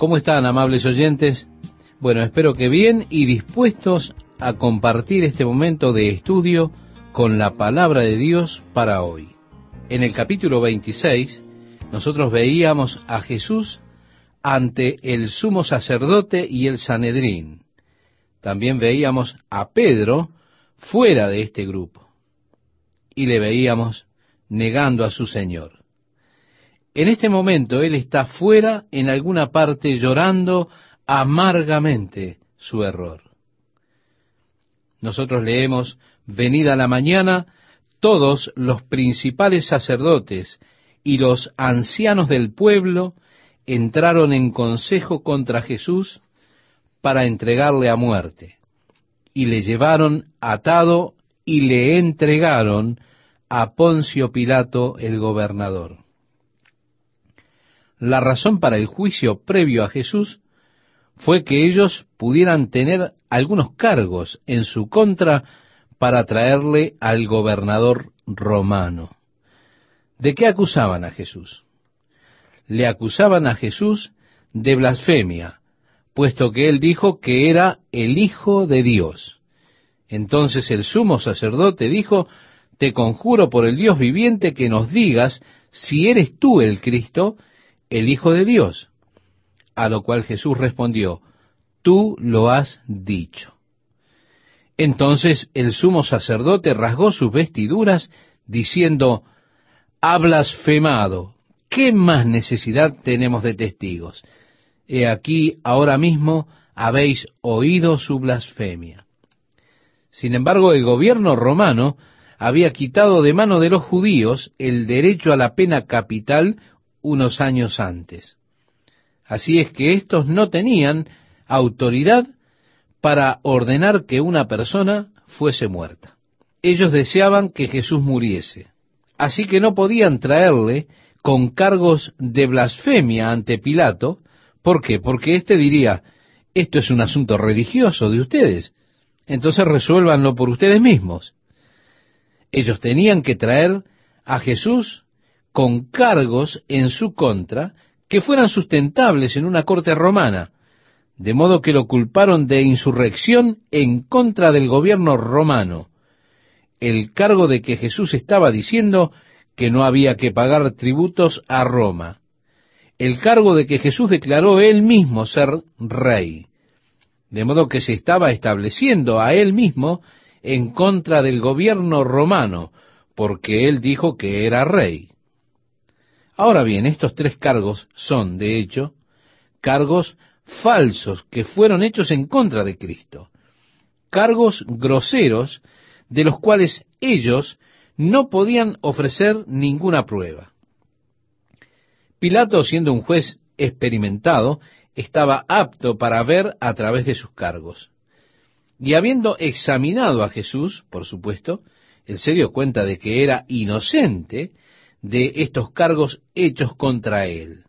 ¿Cómo están, amables oyentes? Bueno, espero que bien y dispuestos a compartir este momento de estudio con la palabra de Dios para hoy. En el capítulo 26, nosotros veíamos a Jesús ante el sumo sacerdote y el Sanedrín. También veíamos a Pedro fuera de este grupo. Y le veíamos negando a su Señor. En este momento él está fuera en alguna parte llorando amargamente su error. Nosotros leemos, venida la mañana, todos los principales sacerdotes y los ancianos del pueblo entraron en consejo contra Jesús para entregarle a muerte, y le llevaron atado y le entregaron a Poncio Pilato el gobernador. La razón para el juicio previo a Jesús fue que ellos pudieran tener algunos cargos en su contra para traerle al gobernador romano. ¿De qué acusaban a Jesús? Le acusaban a Jesús de blasfemia, puesto que él dijo que era el Hijo de Dios. Entonces el sumo sacerdote dijo, Te conjuro por el Dios viviente que nos digas si eres tú el Cristo, el Hijo de Dios. A lo cual Jesús respondió, tú lo has dicho. Entonces el sumo sacerdote rasgó sus vestiduras, diciendo, ha blasfemado. ¿Qué más necesidad tenemos de testigos? He aquí, ahora mismo habéis oído su blasfemia. Sin embargo, el gobierno romano había quitado de mano de los judíos el derecho a la pena capital unos años antes. Así es que éstos no tenían autoridad para ordenar que una persona fuese muerta. Ellos deseaban que Jesús muriese. Así que no podían traerle con cargos de blasfemia ante Pilato. ¿Por qué? Porque éste diría, esto es un asunto religioso de ustedes. Entonces resuélvanlo por ustedes mismos. Ellos tenían que traer a Jesús con cargos en su contra que fueran sustentables en una corte romana, de modo que lo culparon de insurrección en contra del gobierno romano, el cargo de que Jesús estaba diciendo que no había que pagar tributos a Roma, el cargo de que Jesús declaró él mismo ser rey, de modo que se estaba estableciendo a él mismo en contra del gobierno romano, porque él dijo que era rey. Ahora bien, estos tres cargos son, de hecho, cargos falsos que fueron hechos en contra de Cristo. Cargos groseros de los cuales ellos no podían ofrecer ninguna prueba. Pilato, siendo un juez experimentado, estaba apto para ver a través de sus cargos. Y habiendo examinado a Jesús, por supuesto, él se dio cuenta de que era inocente de estos cargos hechos contra él.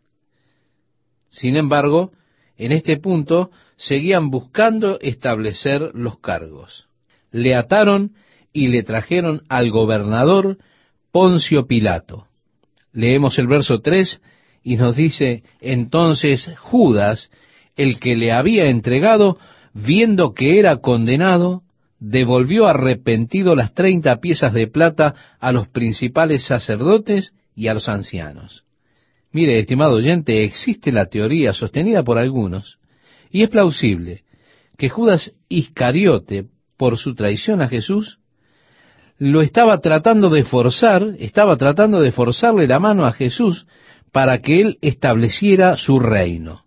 Sin embargo, en este punto seguían buscando establecer los cargos. Le ataron y le trajeron al gobernador Poncio Pilato. Leemos el verso 3 y nos dice, entonces Judas, el que le había entregado, viendo que era condenado, devolvió arrepentido las treinta piezas de plata a los principales sacerdotes y a los ancianos. Mire, estimado oyente, existe la teoría sostenida por algunos, y es plausible, que Judas Iscariote, por su traición a Jesús, lo estaba tratando de forzar, estaba tratando de forzarle la mano a Jesús para que él estableciera su reino.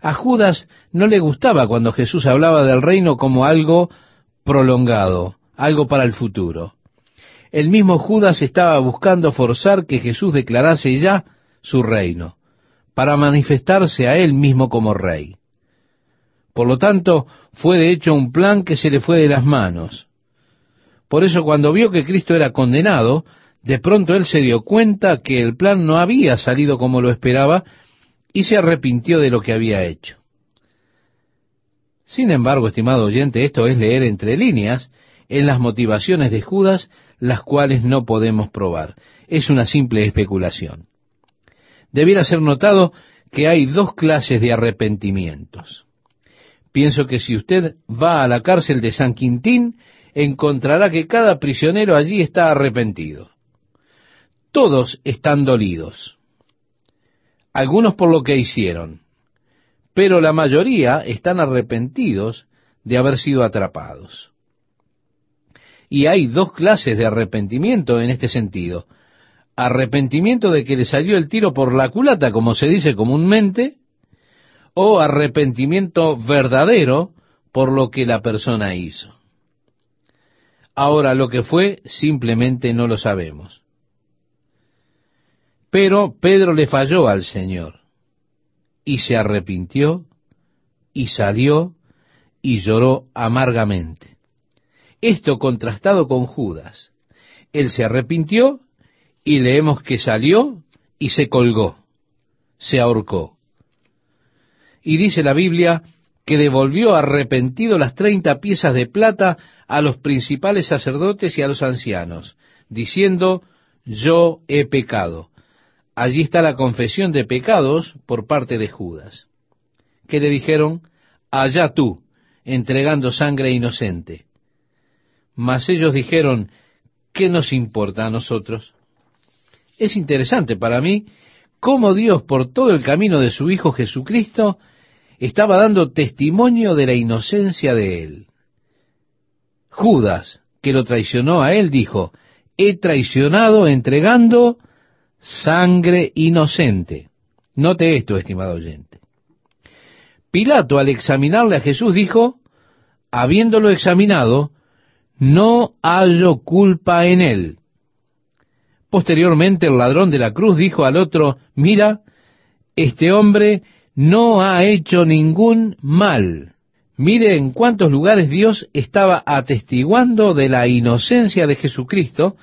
A Judas no le gustaba cuando Jesús hablaba del reino como algo prolongado, algo para el futuro. El mismo Judas estaba buscando forzar que Jesús declarase ya su reino, para manifestarse a él mismo como rey. Por lo tanto, fue de hecho un plan que se le fue de las manos. Por eso cuando vio que Cristo era condenado, de pronto él se dio cuenta que el plan no había salido como lo esperaba y se arrepintió de lo que había hecho. Sin embargo, estimado oyente, esto es leer entre líneas en las motivaciones de Judas, las cuales no podemos probar. Es una simple especulación. Debiera ser notado que hay dos clases de arrepentimientos. Pienso que si usted va a la cárcel de San Quintín, encontrará que cada prisionero allí está arrepentido. Todos están dolidos. Algunos por lo que hicieron, pero la mayoría están arrepentidos de haber sido atrapados. Y hay dos clases de arrepentimiento en este sentido. Arrepentimiento de que le salió el tiro por la culata, como se dice comúnmente, o arrepentimiento verdadero por lo que la persona hizo. Ahora, lo que fue simplemente no lo sabemos. Pero Pedro le falló al Señor y se arrepintió y salió y lloró amargamente. Esto contrastado con Judas. Él se arrepintió y leemos que salió y se colgó, se ahorcó. Y dice la Biblia que devolvió arrepentido las treinta piezas de plata a los principales sacerdotes y a los ancianos, diciendo, yo he pecado. Allí está la confesión de pecados por parte de Judas, que le dijeron, allá tú, entregando sangre inocente. Mas ellos dijeron, ¿qué nos importa a nosotros? Es interesante para mí cómo Dios por todo el camino de su Hijo Jesucristo estaba dando testimonio de la inocencia de él. Judas, que lo traicionó a él, dijo, he traicionado entregando sangre inocente. Note esto, estimado oyente. Pilato, al examinarle a Jesús, dijo, habiéndolo examinado, no hallo culpa en él. Posteriormente el ladrón de la cruz dijo al otro, mira, este hombre no ha hecho ningún mal. Mire en cuántos lugares Dios estaba atestiguando de la inocencia de Jesucristo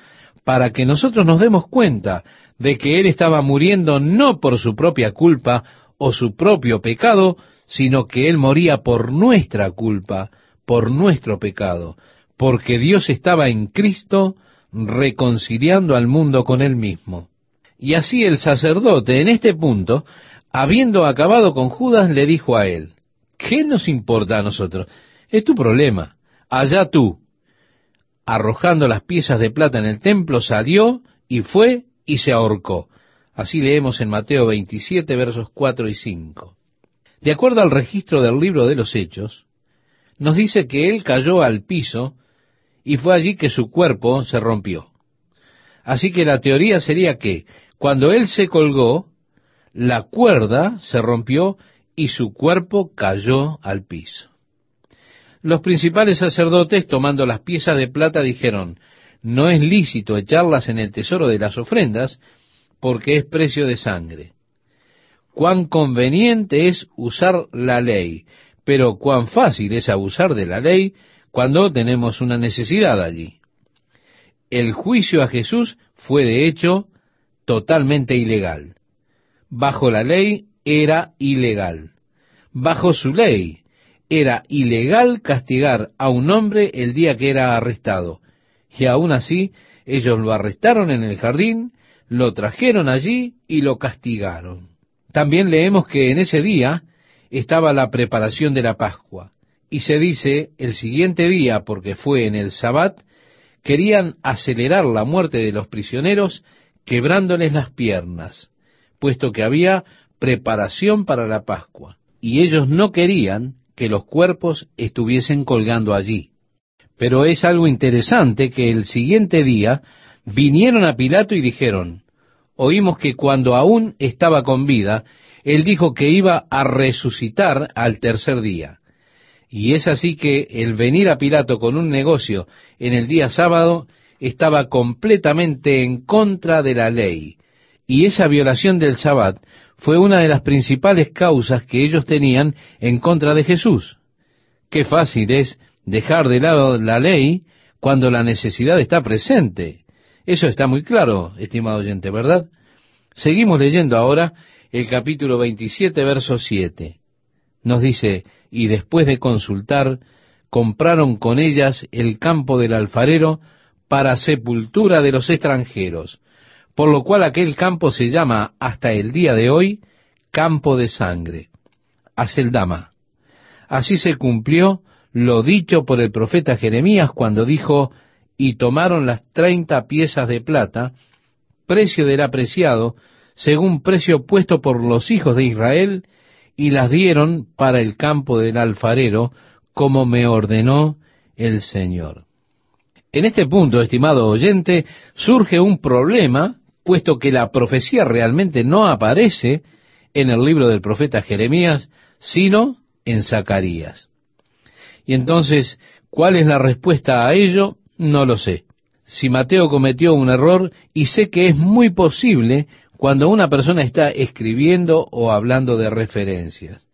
para que nosotros nos demos cuenta de que Él estaba muriendo no por su propia culpa o su propio pecado, sino que Él moría por nuestra culpa, por nuestro pecado, porque Dios estaba en Cristo reconciliando al mundo con Él mismo. Y así el sacerdote en este punto, habiendo acabado con Judas, le dijo a él, ¿qué nos importa a nosotros? Es tu problema, allá tú. Arrojando las piezas de plata en el templo, salió y fue y se ahorcó. Así leemos en Mateo 27, versos 4 y 5. De acuerdo al registro del libro de los Hechos, nos dice que él cayó al piso y fue allí que su cuerpo se rompió. Así que la teoría sería que cuando él se colgó, la cuerda se rompió y su cuerpo cayó al piso. Los principales sacerdotes, tomando las piezas de plata, dijeron, no es lícito echarlas en el tesoro de las ofrendas, porque es precio de sangre. Cuán conveniente es usar la ley, pero cuán fácil es abusar de la ley cuando tenemos una necesidad allí. El juicio a Jesús fue de hecho totalmente ilegal. Bajo la ley era ilegal. Bajo su ley era ilegal castigar a un hombre el día que era arrestado, y aún así ellos lo arrestaron en el jardín, lo trajeron allí y lo castigaron. También leemos que en ese día estaba la preparación de la Pascua, y se dice el siguiente día, porque fue en el Sabbat, querían acelerar la muerte de los prisioneros quebrándoles las piernas, puesto que había preparación para la Pascua, y ellos no querían que los cuerpos estuviesen colgando allí. Pero es algo interesante que el siguiente día vinieron a Pilato y dijeron, oímos que cuando aún estaba con vida, él dijo que iba a resucitar al tercer día. Y es así que el venir a Pilato con un negocio en el día sábado estaba completamente en contra de la ley. Y esa violación del sabbat fue una de las principales causas que ellos tenían en contra de Jesús. Qué fácil es dejar de lado la ley cuando la necesidad está presente. Eso está muy claro, estimado oyente, ¿verdad? Seguimos leyendo ahora el capítulo 27, verso 7. Nos dice, y después de consultar, compraron con ellas el campo del alfarero para sepultura de los extranjeros, por lo cual aquel campo se llama hasta el día de hoy campo de sangre, a Seldama. Así se cumplió lo dicho por el profeta Jeremías cuando dijo, y tomaron las treinta piezas de plata, precio del apreciado, según precio puesto por los hijos de Israel, y las dieron para el campo del alfarero, como me ordenó el Señor. En este punto, estimado oyente, surge un problema, puesto que la profecía realmente no aparece en el libro del profeta Jeremías, sino en Zacarías. Y entonces, ¿cuál es la respuesta a ello? No lo sé. Si Mateo cometió un error, y sé que es muy posible cuando una persona está escribiendo o hablando de referencias.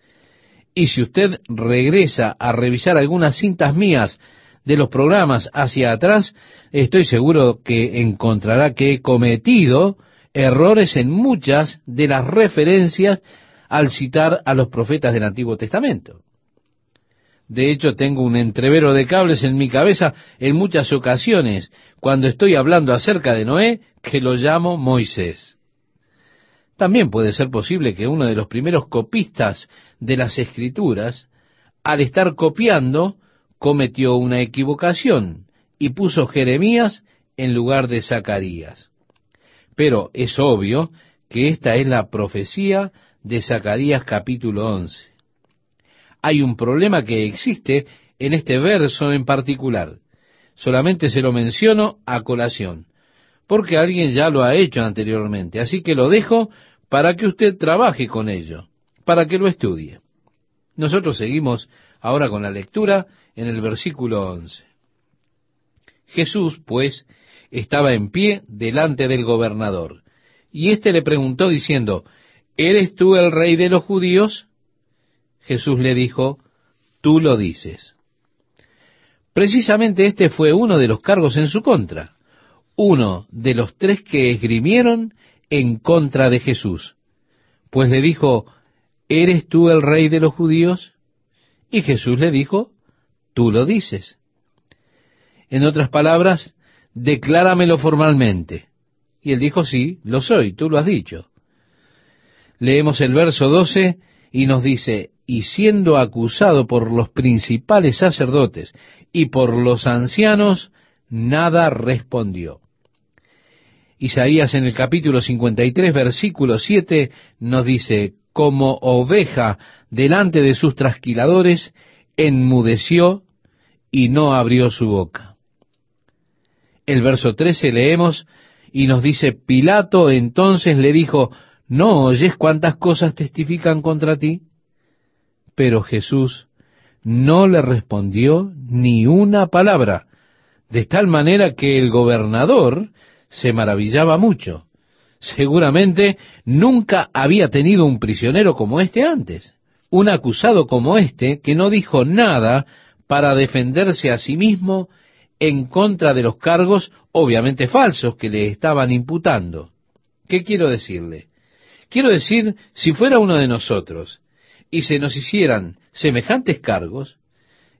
Y si usted regresa a revisar algunas cintas mías de los programas hacia atrás, estoy seguro que encontrará que he cometido errores en muchas de las referencias al citar a los profetas del Antiguo Testamento. De hecho, tengo un entrevero de cables en mi cabeza en muchas ocasiones cuando estoy hablando acerca de Noé, que lo llamo Moisés. También puede ser posible que uno de los primeros copistas de las escrituras, al estar copiando, cometió una equivocación y puso Jeremías en lugar de Zacarías. Pero es obvio que esta es la profecía de Zacarías capítulo 11 hay un problema que existe en este verso en particular. Solamente se lo menciono a colación, porque alguien ya lo ha hecho anteriormente. Así que lo dejo para que usted trabaje con ello, para que lo estudie. Nosotros seguimos ahora con la lectura en el versículo 11. Jesús, pues, estaba en pie delante del gobernador, y éste le preguntó diciendo, ¿Eres tú el rey de los judíos? Jesús le dijo, tú lo dices. Precisamente este fue uno de los cargos en su contra, uno de los tres que esgrimieron en contra de Jesús, pues le dijo, ¿eres tú el rey de los judíos? Y Jesús le dijo, tú lo dices. En otras palabras, decláramelo formalmente. Y él dijo, sí, lo soy, tú lo has dicho. Leemos el verso 12 y nos dice, y siendo acusado por los principales sacerdotes y por los ancianos, nada respondió. Isaías en el capítulo 53, versículo 7, nos dice, como oveja delante de sus trasquiladores, enmudeció y no abrió su boca. El verso 13 leemos y nos dice, Pilato entonces le dijo, ¿no oyes cuántas cosas testifican contra ti? Pero Jesús no le respondió ni una palabra, de tal manera que el gobernador se maravillaba mucho. Seguramente nunca había tenido un prisionero como este antes, un acusado como este que no dijo nada para defenderse a sí mismo en contra de los cargos obviamente falsos que le estaban imputando. ¿Qué quiero decirle? Quiero decir, si fuera uno de nosotros y se nos hicieran semejantes cargos,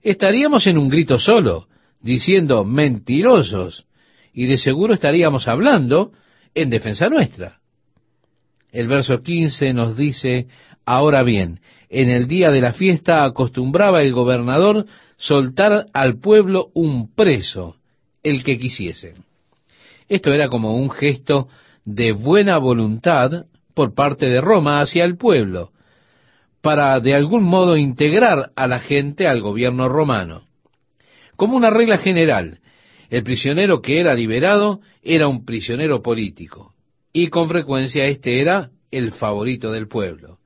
estaríamos en un grito solo, diciendo mentirosos, y de seguro estaríamos hablando en defensa nuestra. El verso 15 nos dice, ahora bien, en el día de la fiesta acostumbraba el gobernador soltar al pueblo un preso, el que quisiesen. Esto era como un gesto de buena voluntad por parte de Roma hacia el pueblo, para de algún modo integrar a la gente al gobierno romano. Como una regla general, el prisionero que era liberado era un prisionero político, y con frecuencia este era el favorito del pueblo.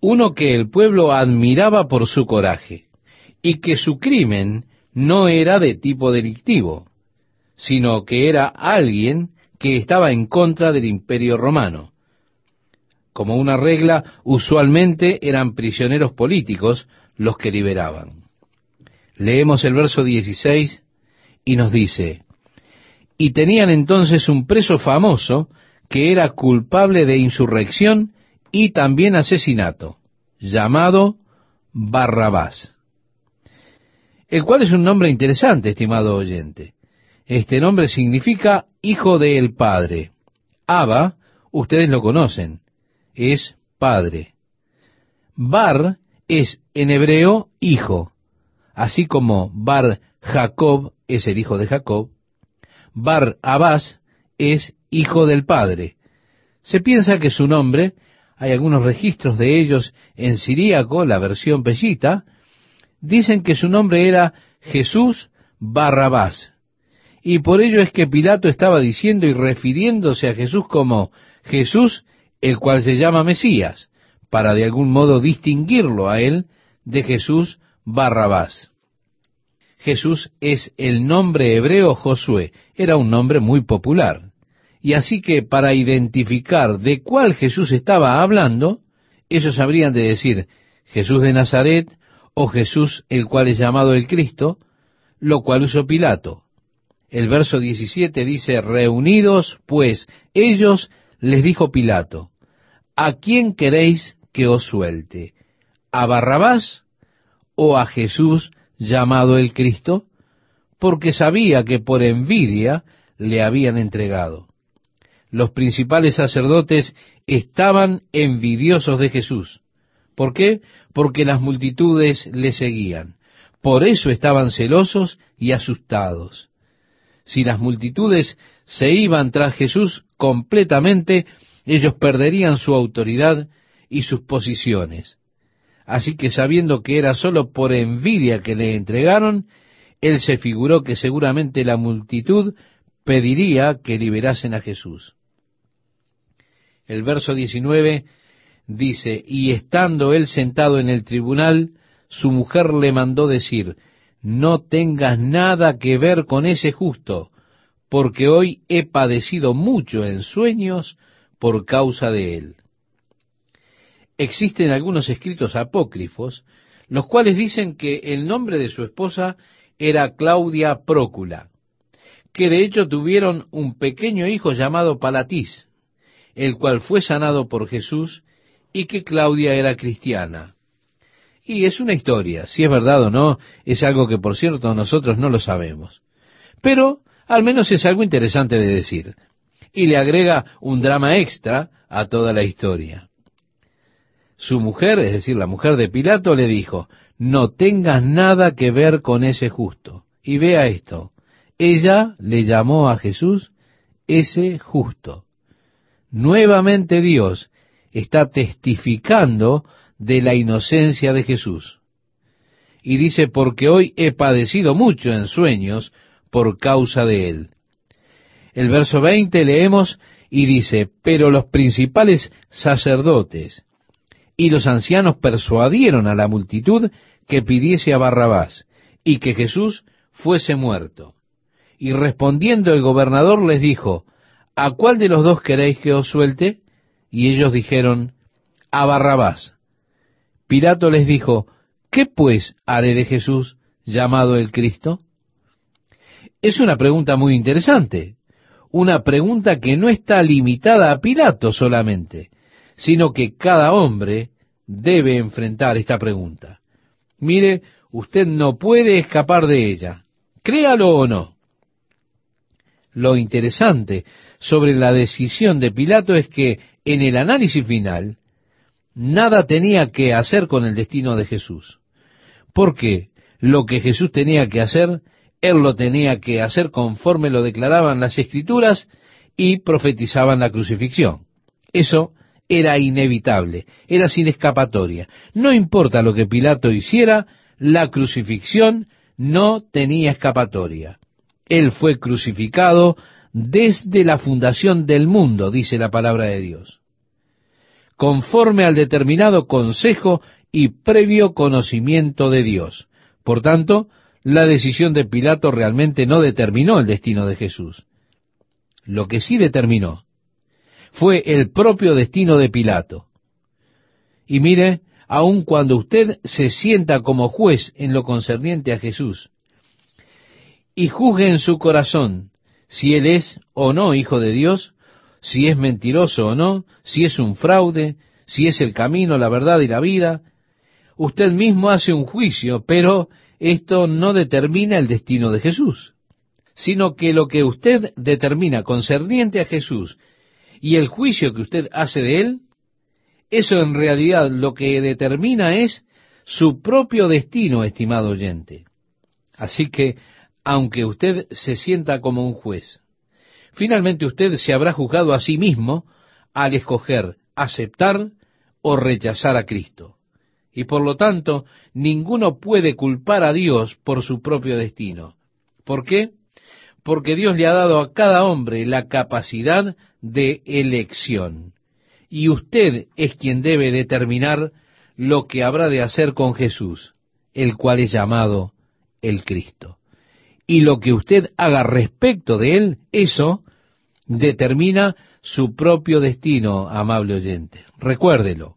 Uno que el pueblo admiraba por su coraje, y que su crimen no era de tipo delictivo, sino que era alguien que estaba en contra del imperio romano. Como una regla, usualmente eran prisioneros políticos los que liberaban. Leemos el verso 16 y nos dice, y tenían entonces un preso famoso que era culpable de insurrección y también asesinato, llamado Barrabás. El cual es un nombre interesante, estimado oyente. Este nombre significa hijo del Padre. Abba, ustedes lo conocen, es Padre. Bar es en hebreo hijo, así como Bar Jacob es el hijo de Jacob, Bar Abbas es hijo del padre. Se piensa que su nombre, hay algunos registros de ellos en siríaco, la versión pellita, dicen que su nombre era Jesús Barrabás. Y por ello es que Pilato estaba diciendo y refiriéndose a Jesús como Jesús, el cual se llama Mesías, para de algún modo distinguirlo a él de Jesús Barrabás. Jesús es el nombre hebreo Josué, era un nombre muy popular. Y así que para identificar de cuál Jesús estaba hablando, ellos habrían de decir Jesús de Nazaret o Jesús el cual es llamado el Cristo, lo cual usó Pilato. El verso 17 dice, reunidos pues ellos, les dijo Pilato, ¿a quién queréis que os suelte? ¿A Barrabás o a Jesús llamado el Cristo? Porque sabía que por envidia le habían entregado. Los principales sacerdotes estaban envidiosos de Jesús. ¿Por qué? Porque las multitudes le seguían. Por eso estaban celosos y asustados. Si las multitudes se iban tras Jesús completamente, ellos perderían su autoridad y sus posiciones. Así que sabiendo que era sólo por envidia que le entregaron, él se figuró que seguramente la multitud pediría que liberasen a Jesús. El verso 19 dice, y estando él sentado en el tribunal, su mujer le mandó decir, no tengas nada que ver con ese justo, porque hoy he padecido mucho en sueños por causa de él. Existen algunos escritos apócrifos, los cuales dicen que el nombre de su esposa era Claudia Prócula, que de hecho tuvieron un pequeño hijo llamado Palatís, el cual fue sanado por Jesús y que Claudia era cristiana. Y es una historia, si es verdad o no, es algo que por cierto nosotros no lo sabemos. Pero al menos es algo interesante de decir. Y le agrega un drama extra a toda la historia. Su mujer, es decir, la mujer de Pilato, le dijo, no tengas nada que ver con ese justo. Y vea esto, ella le llamó a Jesús ese justo. Nuevamente Dios está testificando de la inocencia de Jesús. Y dice, porque hoy he padecido mucho en sueños por causa de él. El verso 20 leemos y dice, pero los principales sacerdotes y los ancianos persuadieron a la multitud que pidiese a Barrabás y que Jesús fuese muerto. Y respondiendo el gobernador les dijo, ¿a cuál de los dos queréis que os suelte? Y ellos dijeron, a Barrabás. Pilato les dijo, ¿qué pues haré de Jesús llamado el Cristo? Es una pregunta muy interesante, una pregunta que no está limitada a Pilato solamente, sino que cada hombre debe enfrentar esta pregunta. Mire, usted no puede escapar de ella, créalo o no. Lo interesante sobre la decisión de Pilato es que en el análisis final, nada tenía que hacer con el destino de Jesús. Porque lo que Jesús tenía que hacer, él lo tenía que hacer conforme lo declaraban las escrituras y profetizaban la crucifixión. Eso era inevitable, era sin escapatoria. No importa lo que Pilato hiciera, la crucifixión no tenía escapatoria. Él fue crucificado desde la fundación del mundo, dice la palabra de Dios conforme al determinado consejo y previo conocimiento de Dios. Por tanto, la decisión de Pilato realmente no determinó el destino de Jesús. Lo que sí determinó fue el propio destino de Pilato. Y mire, aun cuando usted se sienta como juez en lo concerniente a Jesús, y juzgue en su corazón si él es o no hijo de Dios, si es mentiroso o no, si es un fraude, si es el camino, la verdad y la vida. Usted mismo hace un juicio, pero esto no determina el destino de Jesús, sino que lo que usted determina concerniente a Jesús y el juicio que usted hace de él, Eso en realidad lo que determina es su propio destino, estimado oyente. Así que, aunque usted se sienta como un juez, finalmente usted se habrá juzgado a sí mismo al escoger aceptar o rechazar a Cristo. Y por lo tanto, ninguno puede culpar a Dios por su propio destino. ¿Por qué? Porque Dios le ha dado a cada hombre la capacidad de elección. Y usted es quien debe determinar lo que habrá de hacer con Jesús, el cual es llamado el Cristo. Y lo que usted haga respecto de él, eso determina su propio destino, amable oyente. Recuérdelo.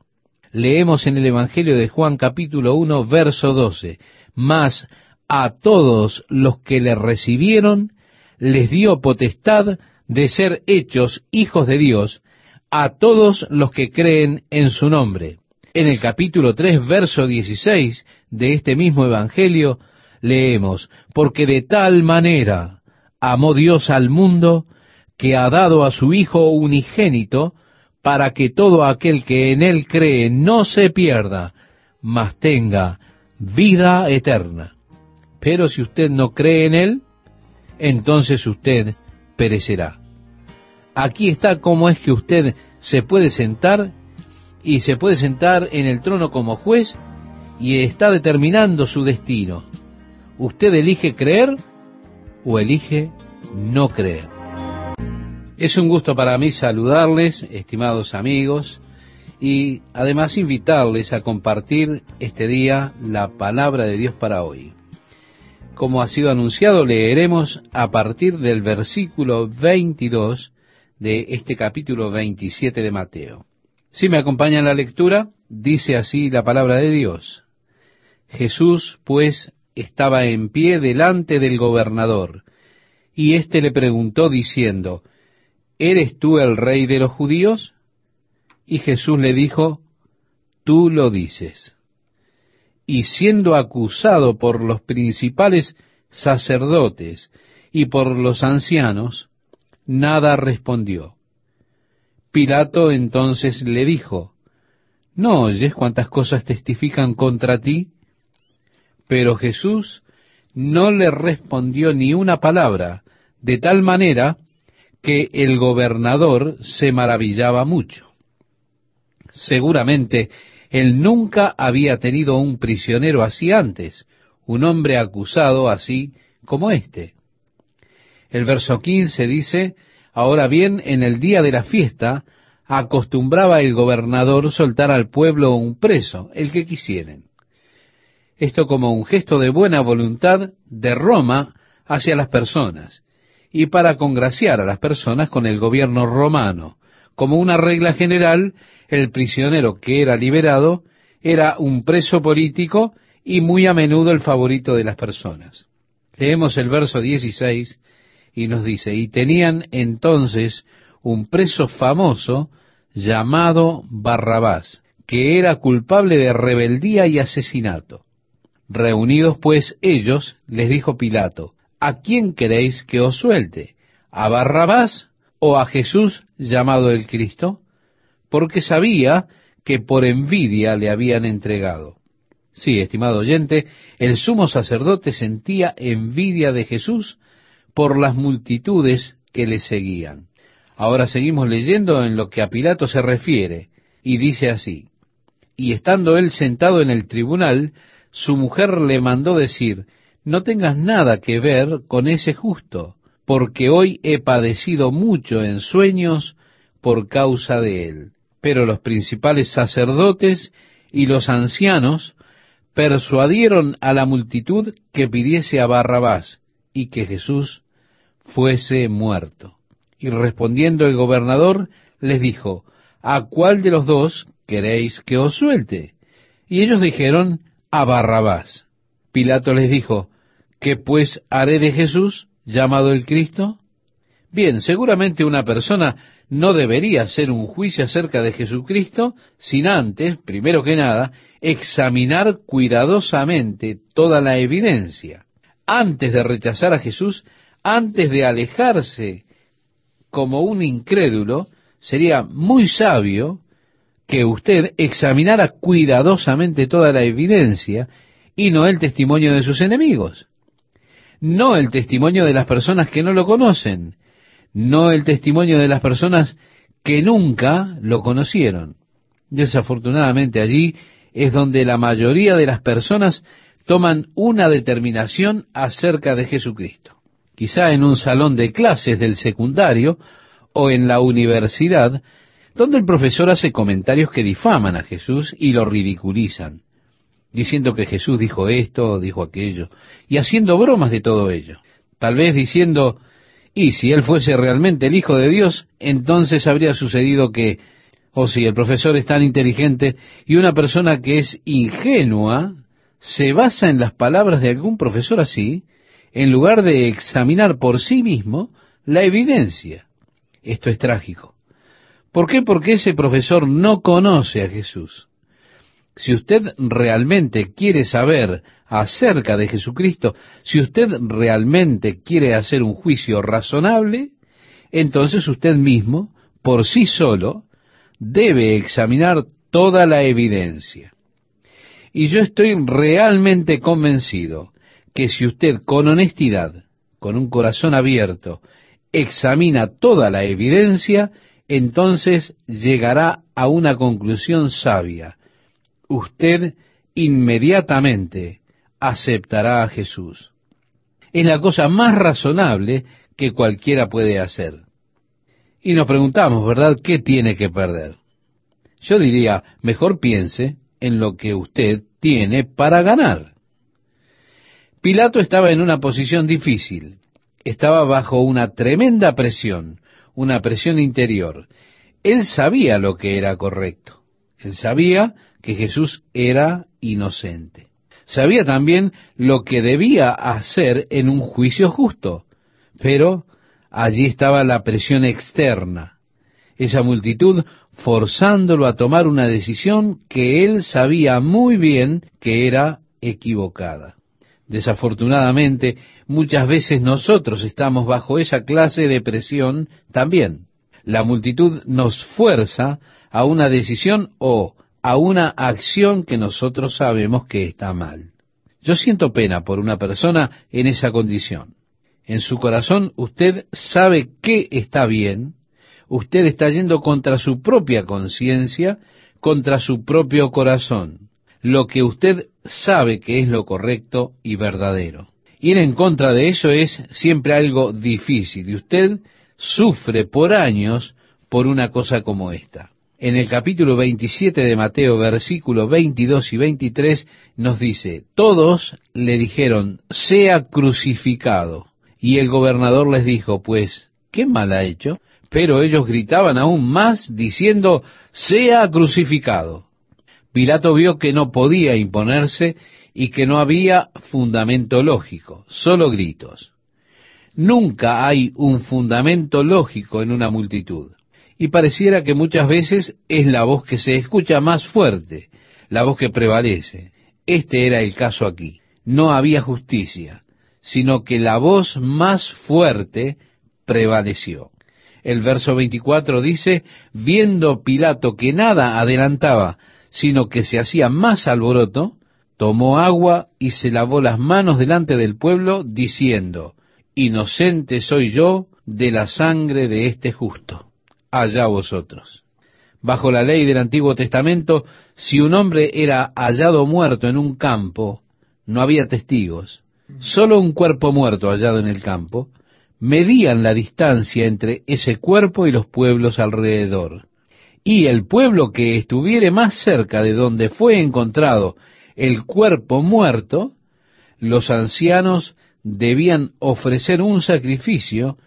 Leemos en el Evangelio de Juan capítulo 1, verso 12. Mas a todos los que le recibieron, les dio potestad de ser hechos hijos de Dios, a todos los que creen en su nombre. En el capítulo 3, verso 16 de este mismo Evangelio, leemos, porque de tal manera amó Dios al mundo, que ha dado a su Hijo unigénito, para que todo aquel que en él cree no se pierda, mas tenga vida eterna. Pero si usted no cree en él, entonces usted perecerá. Aquí está cómo es que usted se puede sentar y se puede sentar en el trono como juez y está determinando su destino. Usted elige creer o elige no creer. Es un gusto para mí saludarles, estimados amigos, y además invitarles a compartir este día la palabra de Dios para hoy. Como ha sido anunciado, leeremos a partir del versículo 22 de este capítulo 27 de Mateo. Si me acompaña en la lectura, dice así la palabra de Dios. Jesús, pues, estaba en pie delante del gobernador, y éste le preguntó diciendo, ¿Eres tú el rey de los judíos? Y Jesús le dijo, Tú lo dices. Y siendo acusado por los principales sacerdotes y por los ancianos, nada respondió. Pilato entonces le dijo, ¿No oyes cuántas cosas testifican contra ti? Pero Jesús no le respondió ni una palabra, de tal manera que el gobernador se maravillaba mucho. Seguramente él nunca había tenido un prisionero así antes, un hombre acusado así como éste. El verso 15 dice, Ahora bien, en el día de la fiesta, acostumbraba el gobernador soltar al pueblo un preso, el que quisieren. Esto como un gesto de buena voluntad de Roma hacia las personas y para congraciar a las personas con el gobierno romano. Como una regla general, el prisionero que era liberado era un preso político y muy a menudo el favorito de las personas. Leemos el verso 16 y nos dice, y tenían entonces un preso famoso llamado Barrabás, que era culpable de rebeldía y asesinato. Reunidos pues ellos, les dijo Pilato, ¿a quién queréis que os suelte? ¿A Barrabás o a Jesús llamado el Cristo? Porque sabía que por envidia le habían entregado. Sí, estimado oyente, el sumo sacerdote sentía envidia de Jesús por las multitudes que le seguían. Ahora seguimos leyendo en lo que a Pilato se refiere, y dice así, y estando él sentado en el tribunal, su mujer le mandó decir, no tengas nada que ver con ese justo, porque hoy he padecido mucho en sueños por causa de él. Pero los principales sacerdotes y los ancianos persuadieron a la multitud que pidiese a Barrabás y que Jesús fuese muerto. Y respondiendo el gobernador les dijo, ¿a cuál de los dos queréis que os suelte? Y ellos dijeron, a Barrabás. Pilato les dijo, ¿Qué pues haré de Jesús, llamado el Cristo? Bien, seguramente una persona no debería hacer un juicio acerca de Jesucristo sin antes, primero que nada, examinar cuidadosamente toda la evidencia. Antes de rechazar a Jesús, antes de alejarse como un incrédulo, sería muy sabio que usted examinara cuidadosamente toda la evidencia y no el testimonio de sus enemigos, no el testimonio de las personas que no lo conocen, no el testimonio de las personas que nunca lo conocieron. Desafortunadamente allí es donde la mayoría de las personas toman una determinación acerca de Jesucristo. Quizá en un salón de clases del secundario o en la universidad, donde el profesor hace comentarios que difaman a Jesús y lo ridiculizan, diciendo que Jesús dijo esto dijo aquello, y haciendo bromas de todo ello. Tal vez diciendo, y si él fuese realmente el Hijo de Dios, entonces habría sucedido que, o si el profesor es tan inteligente y una persona que es ingenua se basa en las palabras de algún profesor así, en lugar de examinar por sí mismo la evidencia. Esto es trágico. ¿Por qué? Porque ese profesor no conoce a Jesús. Si usted realmente quiere saber acerca de Jesucristo, si usted realmente quiere hacer un juicio razonable, entonces usted mismo, por sí solo, debe examinar toda la evidencia. Y yo estoy realmente convencido que si usted con honestidad, con un corazón abierto, examina toda la evidencia, entonces llegará a una conclusión sabia. Usted inmediatamente aceptará a Jesús. Es la cosa más razonable que cualquiera puede hacer. Y nos preguntamos, ¿verdad?, ¿qué tiene que perder? Yo diría, mejor piense en lo que usted tiene para ganar. Pilato estaba en una posición difícil, estaba bajo una tremenda presión, una presión interior. Él sabía lo que era correcto, él sabía que Jesús era inocente. Sabía también lo que debía hacer en un juicio justo, pero allí estaba la presión externa, esa multitud forzándolo a tomar una decisión que él sabía muy bien que era equivocada. Desafortunadamente, muchas veces nosotros estamos bajo esa clase de presión también. La multitud nos fuerza a una decisión o a una acción que nosotros sabemos que está mal. Yo siento pena por una persona en esa condición. En su corazón usted sabe que está bien usted está yendo contra su propia conciencia, contra su propio corazón, lo que usted sabe que es lo correcto y verdadero. Ir en contra de eso es siempre algo difícil y usted sufre por años por una cosa como esta. En el capítulo 27 de Mateo, versículos 22 y 23, nos dice, todos le dijeron, sea crucificado. Y el gobernador les dijo, pues, ¿qué mal ha hecho? Pero ellos gritaban aún más diciendo, sea crucificado. Pilato vio que no podía imponerse y que no había fundamento lógico, solo gritos. Nunca hay un fundamento lógico en una multitud. Y pareciera que muchas veces es la voz que se escucha más fuerte, la voz que prevalece. Este era el caso aquí. No había justicia, sino que la voz más fuerte prevaleció. El verso 24 dice, viendo Pilato que nada adelantaba, sino que se hacía más alboroto, tomó agua y se lavó las manos delante del pueblo, diciendo, Inocente soy yo de la sangre de este justo. Allá vosotros. Bajo la ley del Antiguo Testamento, si un hombre era hallado muerto en un campo, no había testigos, solo un cuerpo muerto hallado en el campo, medían la distancia entre ese cuerpo y los pueblos alrededor. Y el pueblo que estuviere más cerca de donde fue encontrado el cuerpo muerto, los ancianos debían ofrecer un sacrificio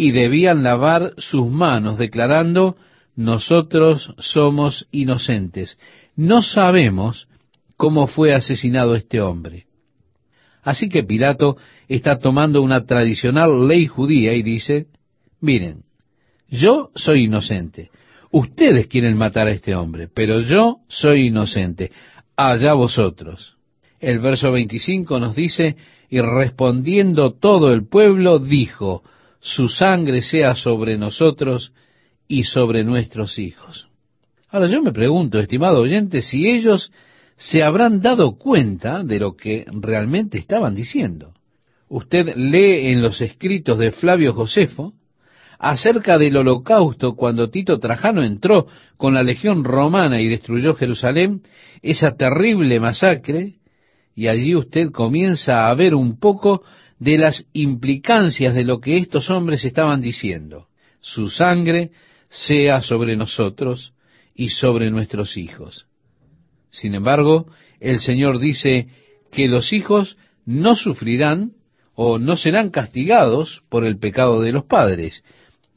y debían lavar sus manos, declarando, nosotros somos inocentes. No sabemos cómo fue asesinado este hombre. Así que Pilato está tomando una tradicional ley judía y dice, miren, yo soy inocente. Ustedes quieren matar a este hombre, pero yo soy inocente. Allá vosotros. El verso 25 nos dice, y respondiendo todo el pueblo, dijo, su sangre sea sobre nosotros y sobre nuestros hijos. Ahora yo me pregunto, estimado oyente, si ellos se habrán dado cuenta de lo que realmente estaban diciendo. Usted lee en los escritos de Flavio Josefo acerca del holocausto cuando Tito Trajano entró con la legión romana y destruyó Jerusalén, esa terrible masacre, y allí usted comienza a ver un poco de las implicancias de lo que estos hombres estaban diciendo. Su sangre sea sobre nosotros y sobre nuestros hijos. Sin embargo, el Señor dice que los hijos no sufrirán o no serán castigados por el pecado de los padres,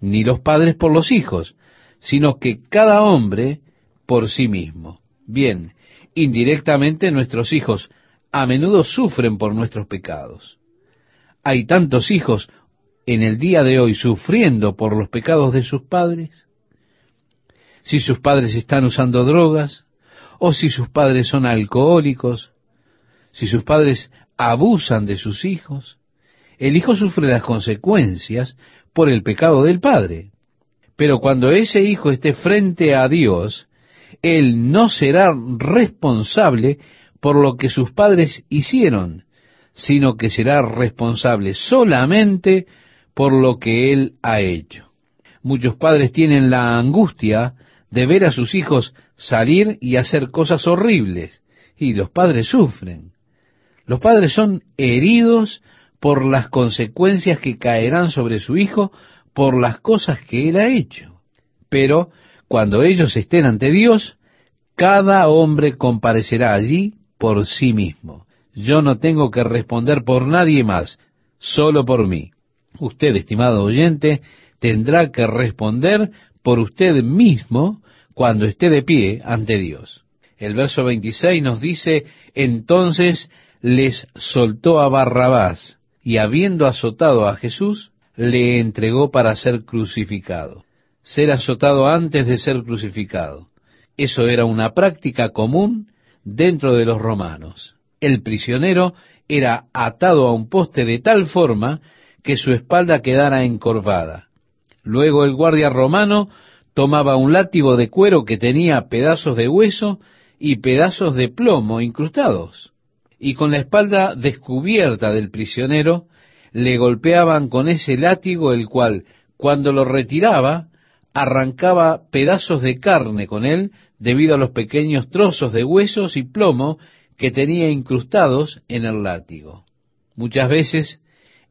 ni los padres por los hijos, sino que cada hombre por sí mismo. Bien, indirectamente nuestros hijos a menudo sufren por nuestros pecados. Hay tantos hijos en el día de hoy sufriendo por los pecados de sus padres. Si sus padres están usando drogas, o si sus padres son alcohólicos, si sus padres abusan de sus hijos, el hijo sufre las consecuencias por el pecado del padre. Pero cuando ese hijo esté frente a Dios, él no será responsable por lo que sus padres hicieron, sino que será responsable solamente por lo que él ha hecho. Muchos padres tienen la angustia de ver a sus hijos salir y hacer cosas horribles, y los padres sufren. Los padres son heridos por las consecuencias que caerán sobre su hijo por las cosas que él ha hecho. Pero cuando ellos estén ante Dios, cada hombre comparecerá allí por sí mismo. Yo no tengo que responder por nadie más, solo por mí. Usted, estimado oyente, tendrá que responder por usted mismo cuando esté de pie ante Dios. El verso 26 nos dice, entonces les soltó a Barrabás, y habiendo azotado a Jesús, le entregó para ser crucificado. Ser azotado antes de ser crucificado. Eso era una práctica común dentro de los romanos. El prisionero era atado a un poste de tal forma que su espalda quedara encorvada. Luego el guardia romano tomaba un látigo de cuero que tenía pedazos de hueso y pedazos de plomo incrustados y con la espalda descubierta del prisionero, le golpeaban con ese látigo, el cual, cuando lo retiraba, arrancaba pedazos de carne con él debido a los pequeños trozos de huesos y plomo que tenía incrustados en el látigo. Muchas veces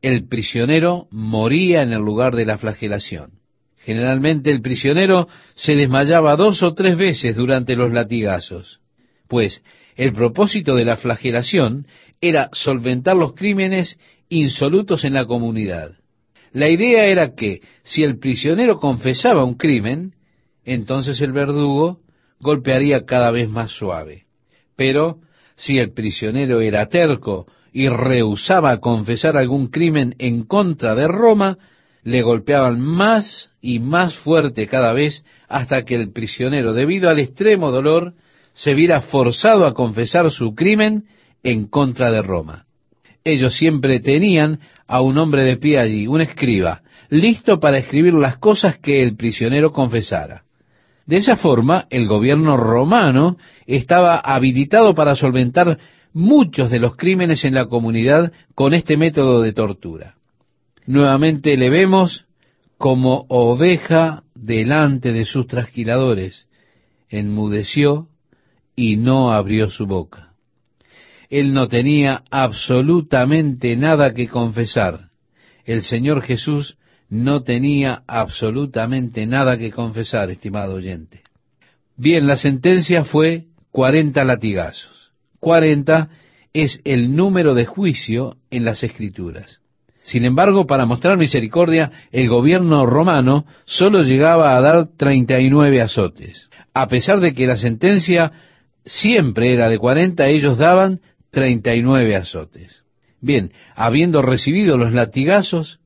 el prisionero moría en el lugar de la flagelación. Generalmente el prisionero se desmayaba dos o tres veces durante los latigazos, pues el propósito de la flagelación era solventar los crímenes insolutos en la comunidad. La idea era que si el prisionero confesaba un crimen, entonces el verdugo golpearía cada vez más suave. Pero si el prisionero era terco y rehusaba confesar algún crimen en contra de Roma, le golpeaban más y más fuerte cada vez hasta que el prisionero, debido al extremo dolor, se viera forzado a confesar su crimen en contra de Roma. Ellos siempre tenían a un hombre de pie allí, un escriba, listo para escribir las cosas que el prisionero confesara. De esa forma, el gobierno romano estaba habilitado para solventar muchos de los crímenes en la comunidad con este método de tortura. Nuevamente le vemos como oveja delante de sus trasquiladores. Enmudeció y no abrió su boca. Él no tenía absolutamente nada que confesar. El Señor Jesús no tenía absolutamente nada que confesar, estimado oyente. Bien, la sentencia fue cuarenta latigazos. Cuarenta es el número de juicio en las Escrituras. Sin embargo, para mostrar misericordia, el gobierno romano solo llegaba a dar treinta y nueve azotes. A pesar de que la sentencia siempre era de cuarenta, ellos daban treinta y nueve azotes. Bien, habiendo recibido los latigazos,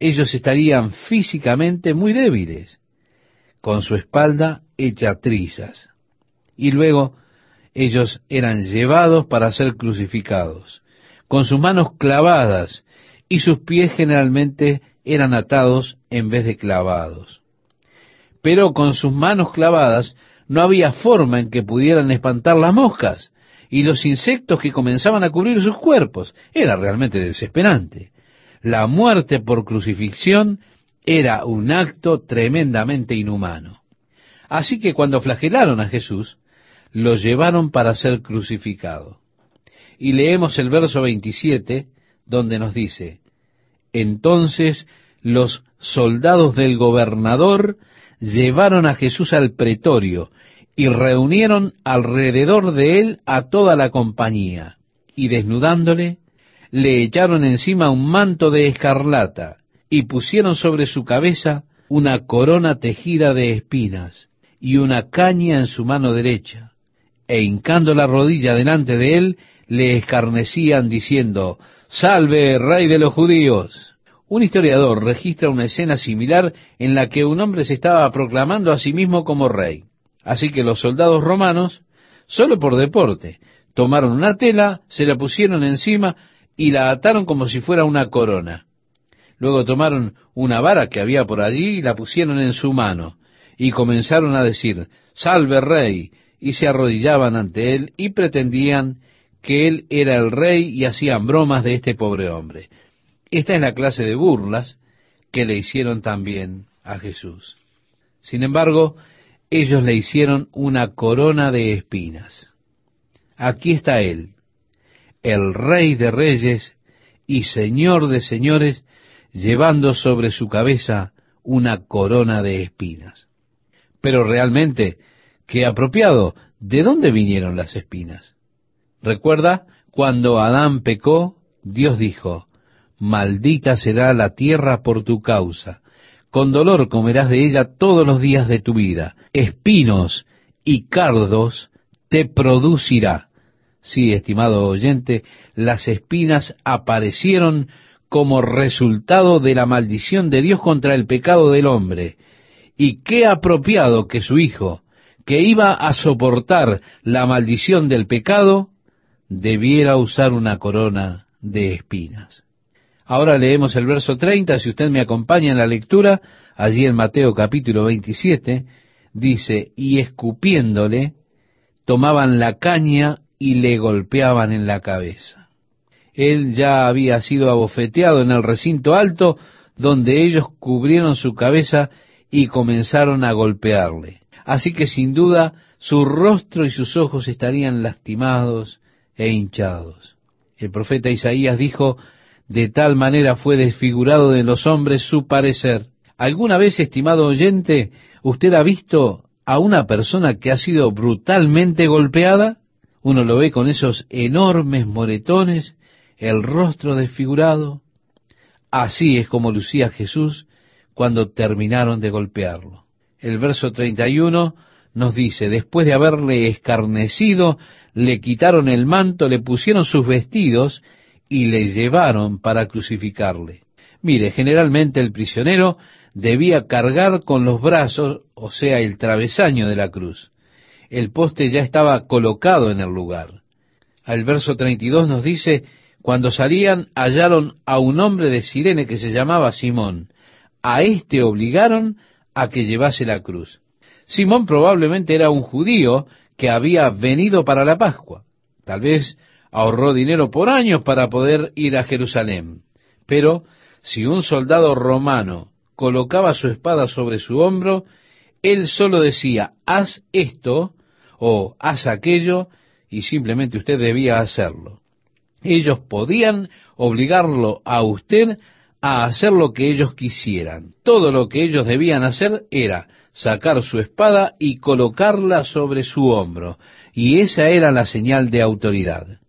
ellos estarían físicamente muy débiles, con su espalda hecha trizas. Y luego ellos eran llevados para ser crucificados, con sus manos clavadas, y sus pies generalmente eran atados en vez de clavados. Pero con sus manos clavadas no había forma en que pudieran espantar las moscas y los insectos que comenzaban a cubrir sus cuerpos. Era realmente desesperante. La muerte por crucifixión era un acto tremendamente inhumano. Así que cuando flagelaron a Jesús, lo llevaron para ser crucificado. Y leemos el verso 27, donde nos dice, Entonces los soldados del gobernador llevaron a Jesús al pretorio y reunieron alrededor de él a toda la compañía, y desnudándole, le echaron encima un manto de escarlata, y pusieron sobre su cabeza una corona tejida de espinas, y una caña en su mano derecha, e hincando la rodilla delante de él, le escarnecían diciendo, Salve, rey de los judíos. Un historiador registra una escena similar en la que un hombre se estaba proclamando a sí mismo como rey. Así que los soldados romanos, solo por deporte, tomaron una tela, se la pusieron encima y la ataron como si fuera una corona. Luego tomaron una vara que había por allí y la pusieron en su mano, y comenzaron a decir, Salve rey, y se arrodillaban ante él y pretendían que él era el rey y hacían bromas de este pobre hombre. Esta es la clase de burlas que le hicieron también a Jesús. Sin embargo, ellos le hicieron una corona de espinas. Aquí está Él, el Rey de Reyes y Señor de Señores, llevando sobre su cabeza una corona de espinas. Pero realmente, qué apropiado, ¿de dónde vinieron las espinas? Recuerda, cuando Adán pecó, Dios dijo, maldita será la tierra por tu causa, con dolor comerás de ella todos los días de tu vida, espinos y cardos te producirá. Sí, estimado oyente, las espinas aparecieron como resultado de la maldición de Dios contra el pecado del hombre. Y qué apropiado que su Hijo, que iba a soportar la maldición del pecado, debiera usar una corona de espinas. Ahora leemos el verso 30, si usted me acompaña en la lectura, allí en Mateo capítulo 27, dice, y escupiéndole, tomaban la caña y le golpeaban en la cabeza. Él ya había sido abofeteado en el recinto alto, donde ellos cubrieron su cabeza y comenzaron a golpearle. Así que sin duda su rostro y sus ojos estarían lastimados e hinchados. El profeta Isaías dijo, de tal manera fue desfigurado de los hombres su parecer. ¿Alguna vez, estimado oyente, usted ha visto a una persona que ha sido brutalmente golpeada? Uno lo ve con esos enormes moretones, el rostro desfigurado. Así es como lucía Jesús cuando terminaron de golpearlo. El verso 31 nos dice, después de haberle escarnecido, le quitaron el manto, le pusieron sus vestidos y le llevaron para crucificarle. Mire, generalmente el prisionero debía cargar con los brazos, o sea, el travesaño de la cruz. El poste ya estaba colocado en el lugar. Al verso 32 nos dice, cuando salían hallaron a un hombre de Sirene que se llamaba Simón. A éste obligaron a que llevase la cruz. Simón probablemente era un judío que había venido para la Pascua. Tal vez ahorró dinero por años para poder ir a Jerusalén. Pero si un soldado romano colocaba su espada sobre su hombro, él solo decía, haz esto o haz aquello, y simplemente usted debía hacerlo. Ellos podían obligarlo a usted a hacer lo que ellos quisieran. Todo lo que ellos debían hacer era sacar su espada y colocarla sobre su hombro, y esa era la señal de autoridad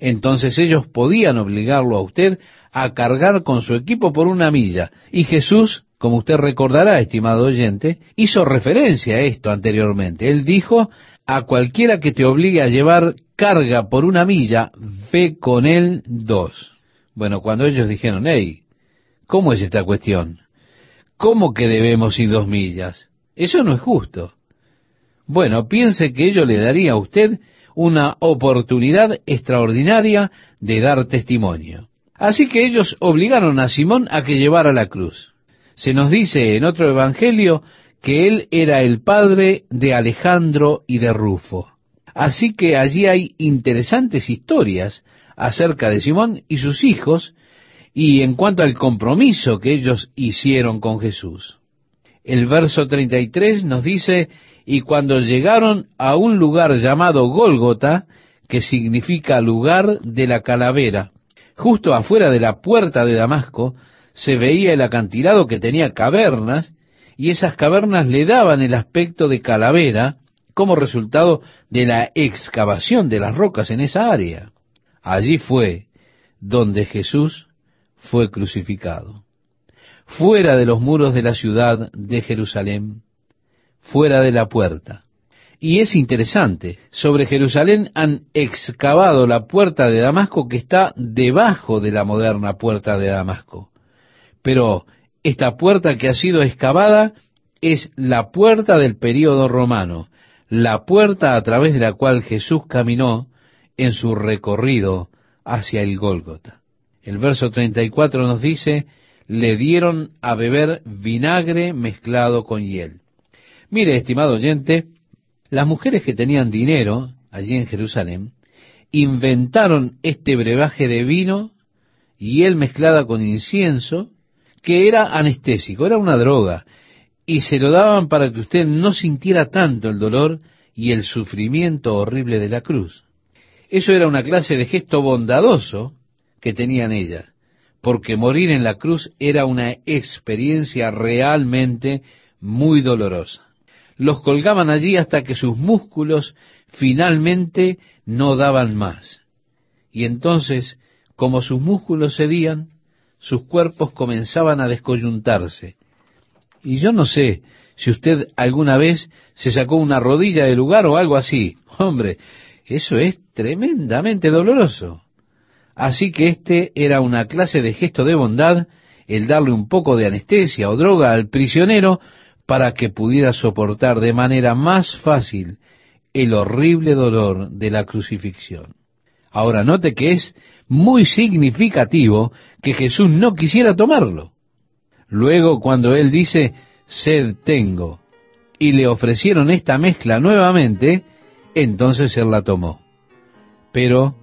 entonces ellos podían obligarlo a usted a cargar con su equipo por una milla. Y Jesús, como usted recordará, estimado oyente, hizo referencia a esto anteriormente. Él dijo, a cualquiera que te obligue a llevar carga por una milla, ve con él dos. Bueno, cuando ellos dijeron, hey, ¿cómo es esta cuestión? ¿Cómo que debemos ir dos millas? Eso no es justo. Bueno, piense que ello le daría a usted una oportunidad extraordinaria de dar testimonio. Así que ellos obligaron a Simón a que llevara la cruz. Se nos dice en otro evangelio que él era el padre de Alejandro y de Rufo. Así que allí hay interesantes historias acerca de Simón y sus hijos y en cuanto al compromiso que ellos hicieron con Jesús. El verso 33 nos dice, y cuando llegaron a un lugar llamado Gólgota, que significa lugar de la calavera, justo afuera de la puerta de Damasco, se veía el acantilado que tenía cavernas, y esas cavernas le daban el aspecto de calavera como resultado de la excavación de las rocas en esa área. Allí fue donde Jesús fue crucificado. Fuera de los muros de la ciudad de Jerusalén, fuera de la puerta. Y es interesante, sobre Jerusalén han excavado la puerta de Damasco que está debajo de la moderna puerta de Damasco. Pero esta puerta que ha sido excavada es la puerta del período romano, la puerta a través de la cual Jesús caminó en su recorrido hacia el Gólgota. El verso 34 nos dice, le dieron a beber vinagre mezclado con hiel. Mire, estimado oyente, las mujeres que tenían dinero allí en Jerusalén inventaron este brebaje de vino, y hiel mezclada con incienso, que era anestésico, era una droga, y se lo daban para que usted no sintiera tanto el dolor y el sufrimiento horrible de la cruz. Eso era una clase de gesto bondadoso que tenían ellas, porque morir en la cruz era una experiencia realmente muy dolorosa los colgaban allí hasta que sus músculos finalmente no daban más. Y entonces, como sus músculos cedían, sus cuerpos comenzaban a descoyuntarse. Y yo no sé si usted alguna vez se sacó una rodilla del lugar o algo así. Hombre, eso es tremendamente doloroso. Así que este era una clase de gesto de bondad, el darle un poco de anestesia o droga al prisionero para que pudiera soportar de manera más fácil el horrible dolor de la crucifixión. Ahora note que es muy significativo que Jesús no quisiera tomarlo. Luego cuando él dice, sed tengo, y le ofrecieron esta mezcla nuevamente, entonces él la tomó. Pero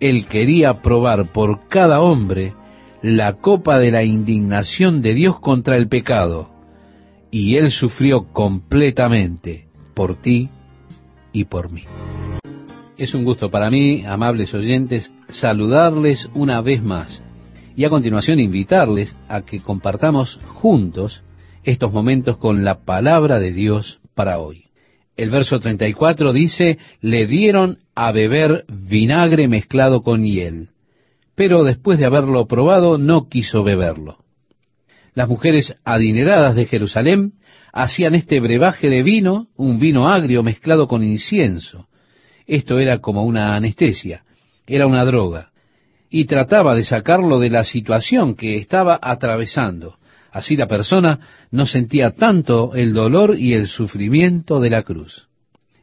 él quería probar por cada hombre la copa de la indignación de Dios contra el pecado y Él sufrió completamente por ti y por mí. Es un gusto para mí, amables oyentes, saludarles una vez más y a continuación invitarles a que compartamos juntos estos momentos con la palabra de Dios para hoy. El verso 34 dice, le dieron a beber vinagre mezclado con hiel, pero después de haberlo probado no quiso beberlo. Las mujeres adineradas de Jerusalén hacían este brebaje de vino, un vino agrio mezclado con incienso. Esto era como una anestesia, era una droga, y trataba de sacarlo de la situación que estaba atravesando. Así la persona no sentía tanto el dolor y el sufrimiento de la cruz.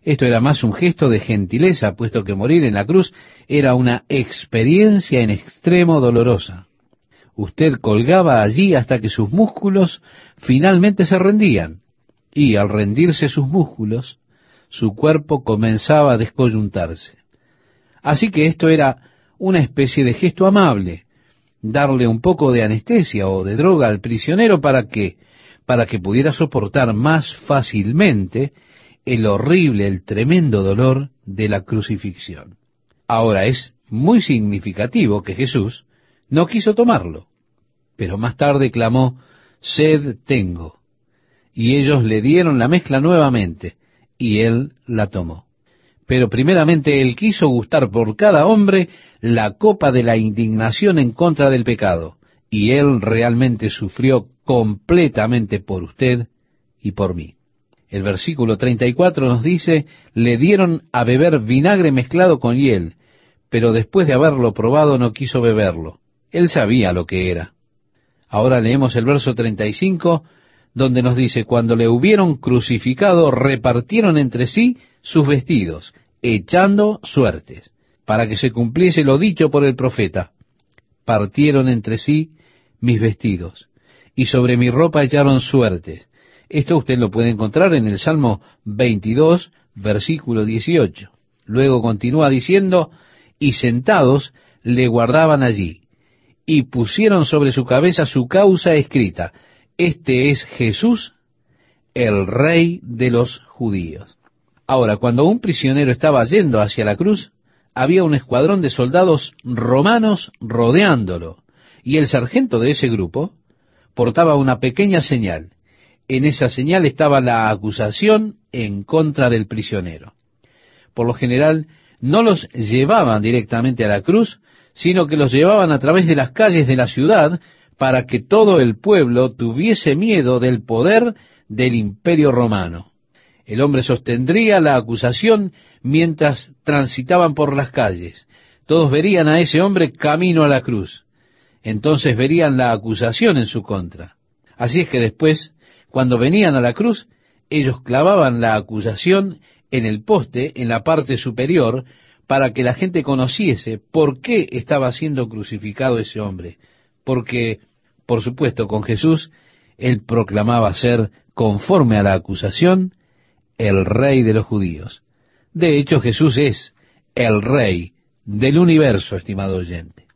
Esto era más un gesto de gentileza, puesto que morir en la cruz era una experiencia en extremo dolorosa usted colgaba allí hasta que sus músculos finalmente se rendían, y al rendirse sus músculos, su cuerpo comenzaba a descoyuntarse. Así que esto era una especie de gesto amable, darle un poco de anestesia o de droga al prisionero para que, para que pudiera soportar más fácilmente el horrible, el tremendo dolor de la crucifixión. Ahora es muy significativo que Jesús no quiso tomarlo. Pero más tarde clamó, sed tengo. Y ellos le dieron la mezcla nuevamente, y él la tomó. Pero primeramente él quiso gustar por cada hombre la copa de la indignación en contra del pecado, y él realmente sufrió completamente por usted y por mí. El versículo 34 nos dice, le dieron a beber vinagre mezclado con hiel, pero después de haberlo probado no quiso beberlo. Él sabía lo que era. Ahora leemos el verso 35, donde nos dice, cuando le hubieron crucificado, repartieron entre sí sus vestidos, echando suertes, para que se cumpliese lo dicho por el profeta. Partieron entre sí mis vestidos, y sobre mi ropa echaron suertes. Esto usted lo puede encontrar en el Salmo 22, versículo 18. Luego continúa diciendo, y sentados le guardaban allí, y pusieron sobre su cabeza su causa escrita, este es Jesús, el rey de los judíos. Ahora, cuando un prisionero estaba yendo hacia la cruz, había un escuadrón de soldados romanos rodeándolo, y el sargento de ese grupo portaba una pequeña señal. En esa señal estaba la acusación en contra del prisionero. Por lo general, no los llevaban directamente a la cruz, sino que los llevaban a través de las calles de la ciudad para que todo el pueblo tuviese miedo del poder del imperio romano. El hombre sostendría la acusación mientras transitaban por las calles. Todos verían a ese hombre camino a la cruz. Entonces verían la acusación en su contra. Así es que después, cuando venían a la cruz, ellos clavaban la acusación en el poste, en la parte superior, para que la gente conociese por qué estaba siendo crucificado ese hombre. Porque, por supuesto, con Jesús, él proclamaba ser, conforme a la acusación, el rey de los judíos. De hecho, Jesús es el rey del universo, estimado oyente.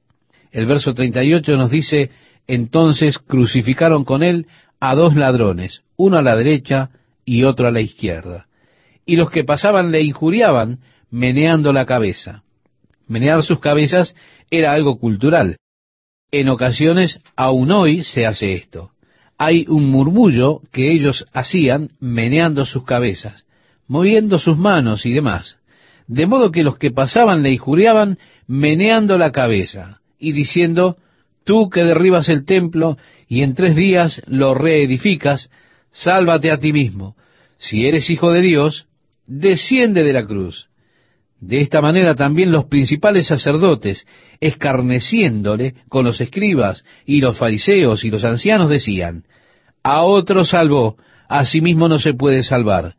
El verso 38 nos dice, entonces crucificaron con él a dos ladrones, uno a la derecha y otro a la izquierda. Y los que pasaban le injuriaban, meneando la cabeza. Menear sus cabezas era algo cultural. En ocasiones, aún hoy se hace esto. Hay un murmullo que ellos hacían meneando sus cabezas, moviendo sus manos y demás. De modo que los que pasaban le injuriaban meneando la cabeza y diciendo, tú que derribas el templo y en tres días lo reedificas, sálvate a ti mismo. Si eres hijo de Dios, desciende de la cruz. De esta manera también los principales sacerdotes, escarneciéndole con los escribas y los fariseos y los ancianos, decían, a otro salvó, a sí mismo no se puede salvar.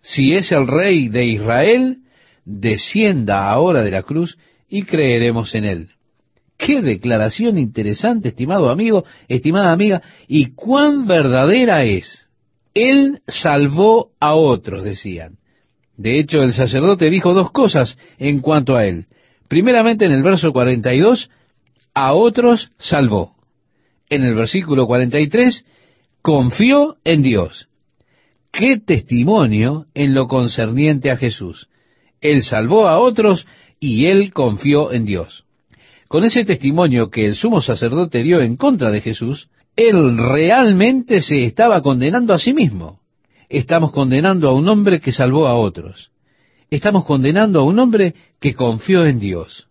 Si es el rey de Israel, descienda ahora de la cruz y creeremos en él. Qué declaración interesante, estimado amigo, estimada amiga, y cuán verdadera es. Él salvó a otros, decían. De hecho, el sacerdote dijo dos cosas en cuanto a él. Primeramente, en el verso 42, a otros salvó. En el versículo 43, confió en Dios. Qué testimonio en lo concerniente a Jesús. Él salvó a otros y él confió en Dios. Con ese testimonio que el sumo sacerdote dio en contra de Jesús, él realmente se estaba condenando a sí mismo. Estamos condenando a un hombre que salvó a otros. Estamos condenando a un hombre que confió en Dios.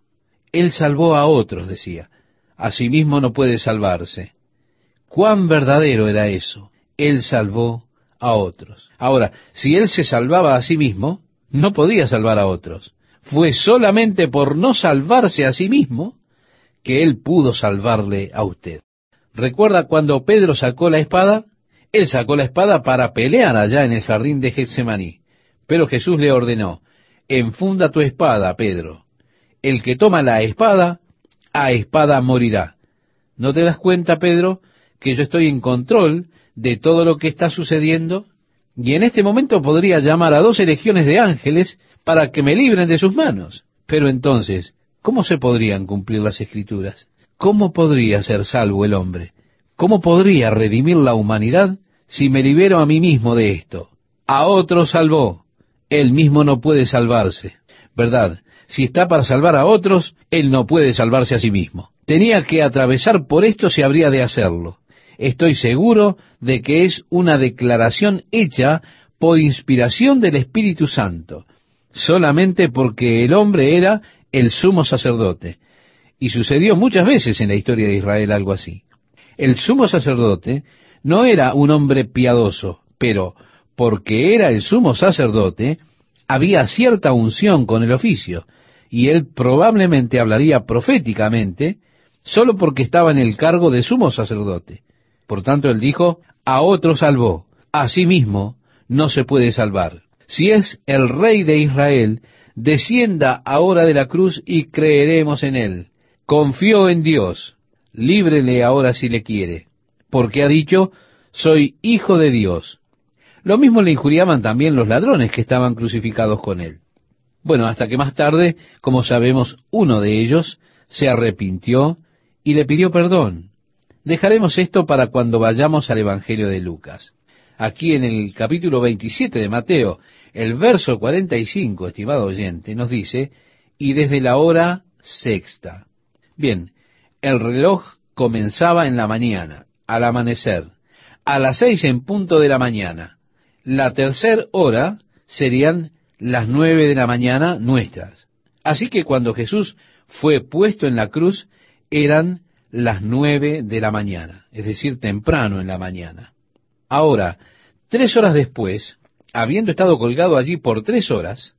Él salvó a otros, decía. Asimismo no puede salvarse. Cuán verdadero era eso. Él salvó a otros. Ahora, si él se salvaba a sí mismo, no podía salvar a otros. Fue solamente por no salvarse a sí mismo que él pudo salvarle a usted. ¿Recuerda cuando Pedro sacó la espada? Él sacó la espada para pelear allá en el jardín de Getsemaní. Pero Jesús le ordenó, enfunda tu espada, Pedro. El que toma la espada, a espada morirá. ¿No te das cuenta, Pedro, que yo estoy en control de todo lo que está sucediendo? Y en este momento podría llamar a doce legiones de ángeles para que me libren de sus manos. Pero entonces, ¿cómo se podrían cumplir las escrituras? ¿Cómo podría ser salvo el hombre? ¿Cómo podría redimir la humanidad si me libero a mí mismo de esto? A otro salvó, él mismo no puede salvarse. ¿Verdad? Si está para salvar a otros, él no puede salvarse a sí mismo. Tenía que atravesar por esto si habría de hacerlo. Estoy seguro de que es una declaración hecha por inspiración del Espíritu Santo, solamente porque el hombre era el sumo sacerdote. Y sucedió muchas veces en la historia de Israel algo así el sumo sacerdote no era un hombre piadoso, pero porque era el sumo sacerdote, había cierta unción con el oficio, y él probablemente hablaría proféticamente solo porque estaba en el cargo de sumo sacerdote. Por tanto, él dijo, a otro salvó, a sí mismo no se puede salvar. Si es el rey de Israel, descienda ahora de la cruz y creeremos en él. Confió en Dios, líbrele ahora si le quiere, porque ha dicho, soy hijo de Dios. Lo mismo le injuriaban también los ladrones que estaban crucificados con él. Bueno, hasta que más tarde, como sabemos, uno de ellos se arrepintió y le pidió perdón. Dejaremos esto para cuando vayamos al Evangelio de Lucas. Aquí en el capítulo 27 de Mateo, el verso 45, estimado oyente, nos dice, y desde la hora sexta. Bien, el reloj comenzaba en la mañana, al amanecer, a las seis en punto de la mañana. La tercera hora serían las nueve de la mañana nuestras. Así que cuando Jesús fue puesto en la cruz, eran las nueve de la mañana, es decir, temprano en la mañana. Ahora, tres horas después, habiendo estado colgado allí por tres horas,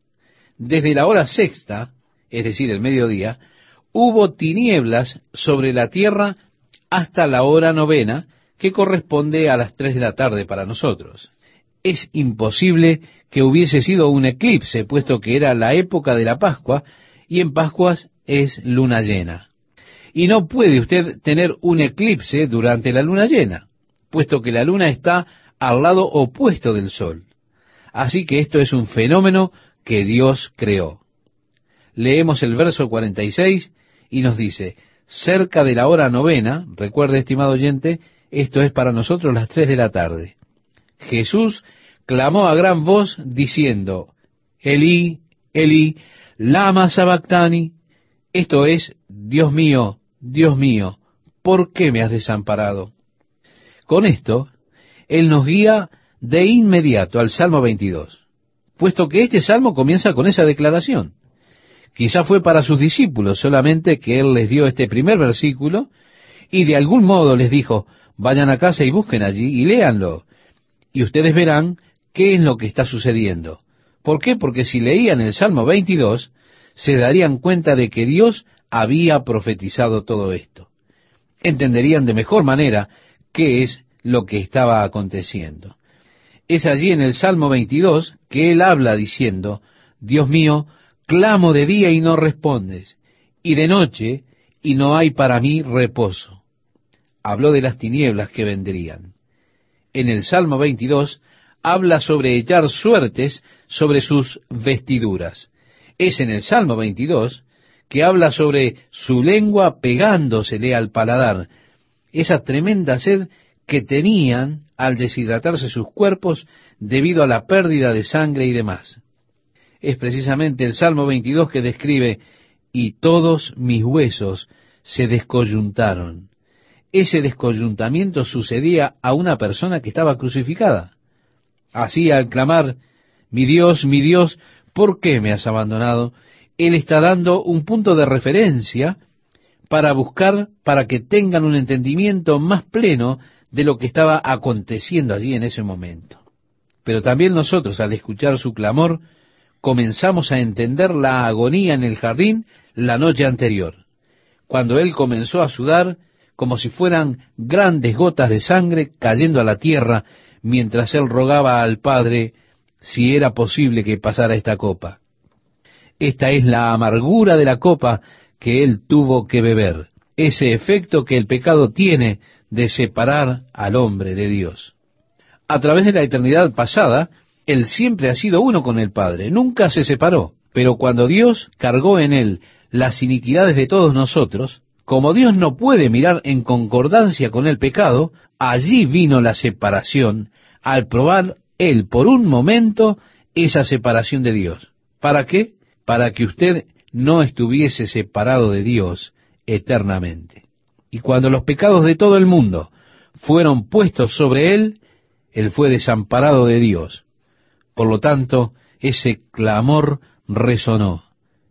desde la hora sexta, es decir, el mediodía, hubo tinieblas sobre la tierra hasta la hora novena, que corresponde a las tres de la tarde para nosotros. Es imposible que hubiese sido un eclipse, puesto que era la época de la Pascua, y en Pascuas es luna llena. Y no puede usted tener un eclipse durante la luna llena, puesto que la luna está al lado opuesto del sol. Así que esto es un fenómeno que Dios creó. Leemos el verso 46 y nos dice, cerca de la hora novena, recuerde estimado oyente, esto es para nosotros las tres de la tarde. Jesús clamó a gran voz diciendo, Elí, Elí, lama sabactani, esto es, Dios mío, Dios mío, ¿por qué me has desamparado? Con esto, Él nos guía de inmediato al Salmo 22, puesto que este salmo comienza con esa declaración. Quizá fue para sus discípulos solamente que Él les dio este primer versículo y de algún modo les dijo, vayan a casa y busquen allí y léanlo, y ustedes verán qué es lo que está sucediendo. ¿Por qué? Porque si leían el Salmo 22, se darían cuenta de que Dios había profetizado todo esto. Entenderían de mejor manera qué es lo que estaba aconteciendo. Es allí en el Salmo 22 que él habla diciendo, Dios mío, clamo de día y no respondes, y de noche y no hay para mí reposo. Habló de las tinieblas que vendrían. En el Salmo 22 habla sobre echar suertes sobre sus vestiduras. Es en el Salmo 22 que habla sobre su lengua pegándosele al paladar, esa tremenda sed que tenían al deshidratarse sus cuerpos debido a la pérdida de sangre y demás. Es precisamente el Salmo 22 que describe, y todos mis huesos se descoyuntaron. Ese descoyuntamiento sucedía a una persona que estaba crucificada. Así al clamar, mi Dios, mi Dios, ¿por qué me has abandonado? Él está dando un punto de referencia para buscar, para que tengan un entendimiento más pleno de lo que estaba aconteciendo allí en ese momento. Pero también nosotros, al escuchar su clamor, comenzamos a entender la agonía en el jardín la noche anterior, cuando él comenzó a sudar como si fueran grandes gotas de sangre cayendo a la tierra mientras él rogaba al Padre si era posible que pasara esta copa. Esta es la amargura de la copa que él tuvo que beber, ese efecto que el pecado tiene de separar al hombre de Dios. A través de la eternidad pasada, él siempre ha sido uno con el Padre, nunca se separó, pero cuando Dios cargó en él las iniquidades de todos nosotros, como Dios no puede mirar en concordancia con el pecado, allí vino la separación al probar él por un momento esa separación de Dios. ¿Para qué? para que usted no estuviese separado de Dios eternamente. Y cuando los pecados de todo el mundo fueron puestos sobre él, él fue desamparado de Dios. Por lo tanto, ese clamor resonó.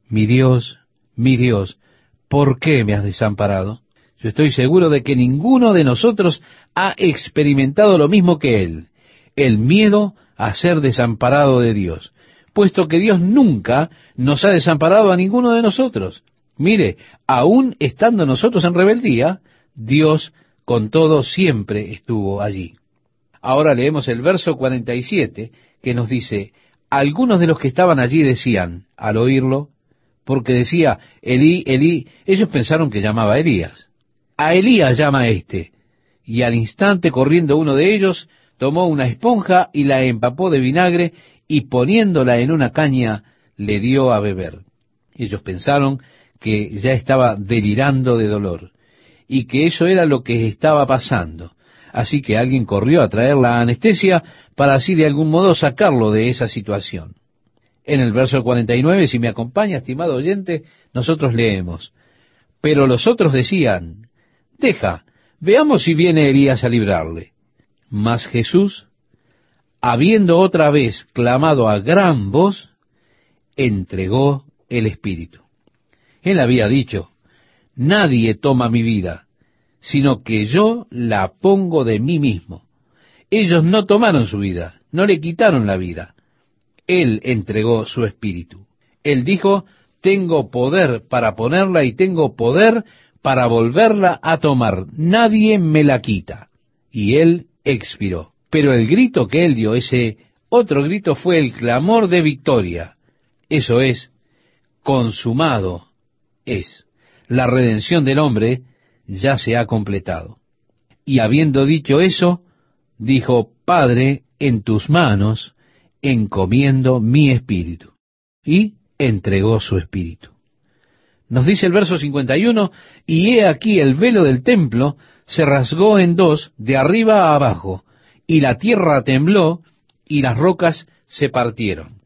Mi Dios, mi Dios, ¿por qué me has desamparado? Yo estoy seguro de que ninguno de nosotros ha experimentado lo mismo que él, el miedo a ser desamparado de Dios puesto que Dios nunca nos ha desamparado a ninguno de nosotros. Mire, aún estando nosotros en rebeldía, Dios con todo siempre estuvo allí. Ahora leemos el verso 47 que nos dice, algunos de los que estaban allí decían, al oírlo, porque decía, Elí, Elí, ellos pensaron que llamaba a Elías. A Elías llama este. y al instante corriendo uno de ellos, tomó una esponja y la empapó de vinagre y poniéndola en una caña le dio a beber. Ellos pensaron que ya estaba delirando de dolor y que eso era lo que estaba pasando. Así que alguien corrió a traer la anestesia para así de algún modo sacarlo de esa situación. En el verso 49, si me acompaña, estimado oyente, nosotros leemos, pero los otros decían, deja, veamos si viene Elías a librarle. Mas Jesús, habiendo otra vez clamado a gran voz, entregó el Espíritu. Él había dicho, nadie toma mi vida, sino que yo la pongo de mí mismo. Ellos no tomaron su vida, no le quitaron la vida. Él entregó su espíritu. Él dijo, tengo poder para ponerla y tengo poder para volverla a tomar. Nadie me la quita. Y él expiró. Pero el grito que él dio, ese otro grito, fue el clamor de victoria. Eso es, consumado es. La redención del hombre ya se ha completado. Y habiendo dicho eso, dijo, Padre, en tus manos encomiendo mi espíritu. Y entregó su espíritu. Nos dice el verso 51, y he aquí el velo del templo se rasgó en dos de arriba a abajo, y la tierra tembló, y las rocas se partieron.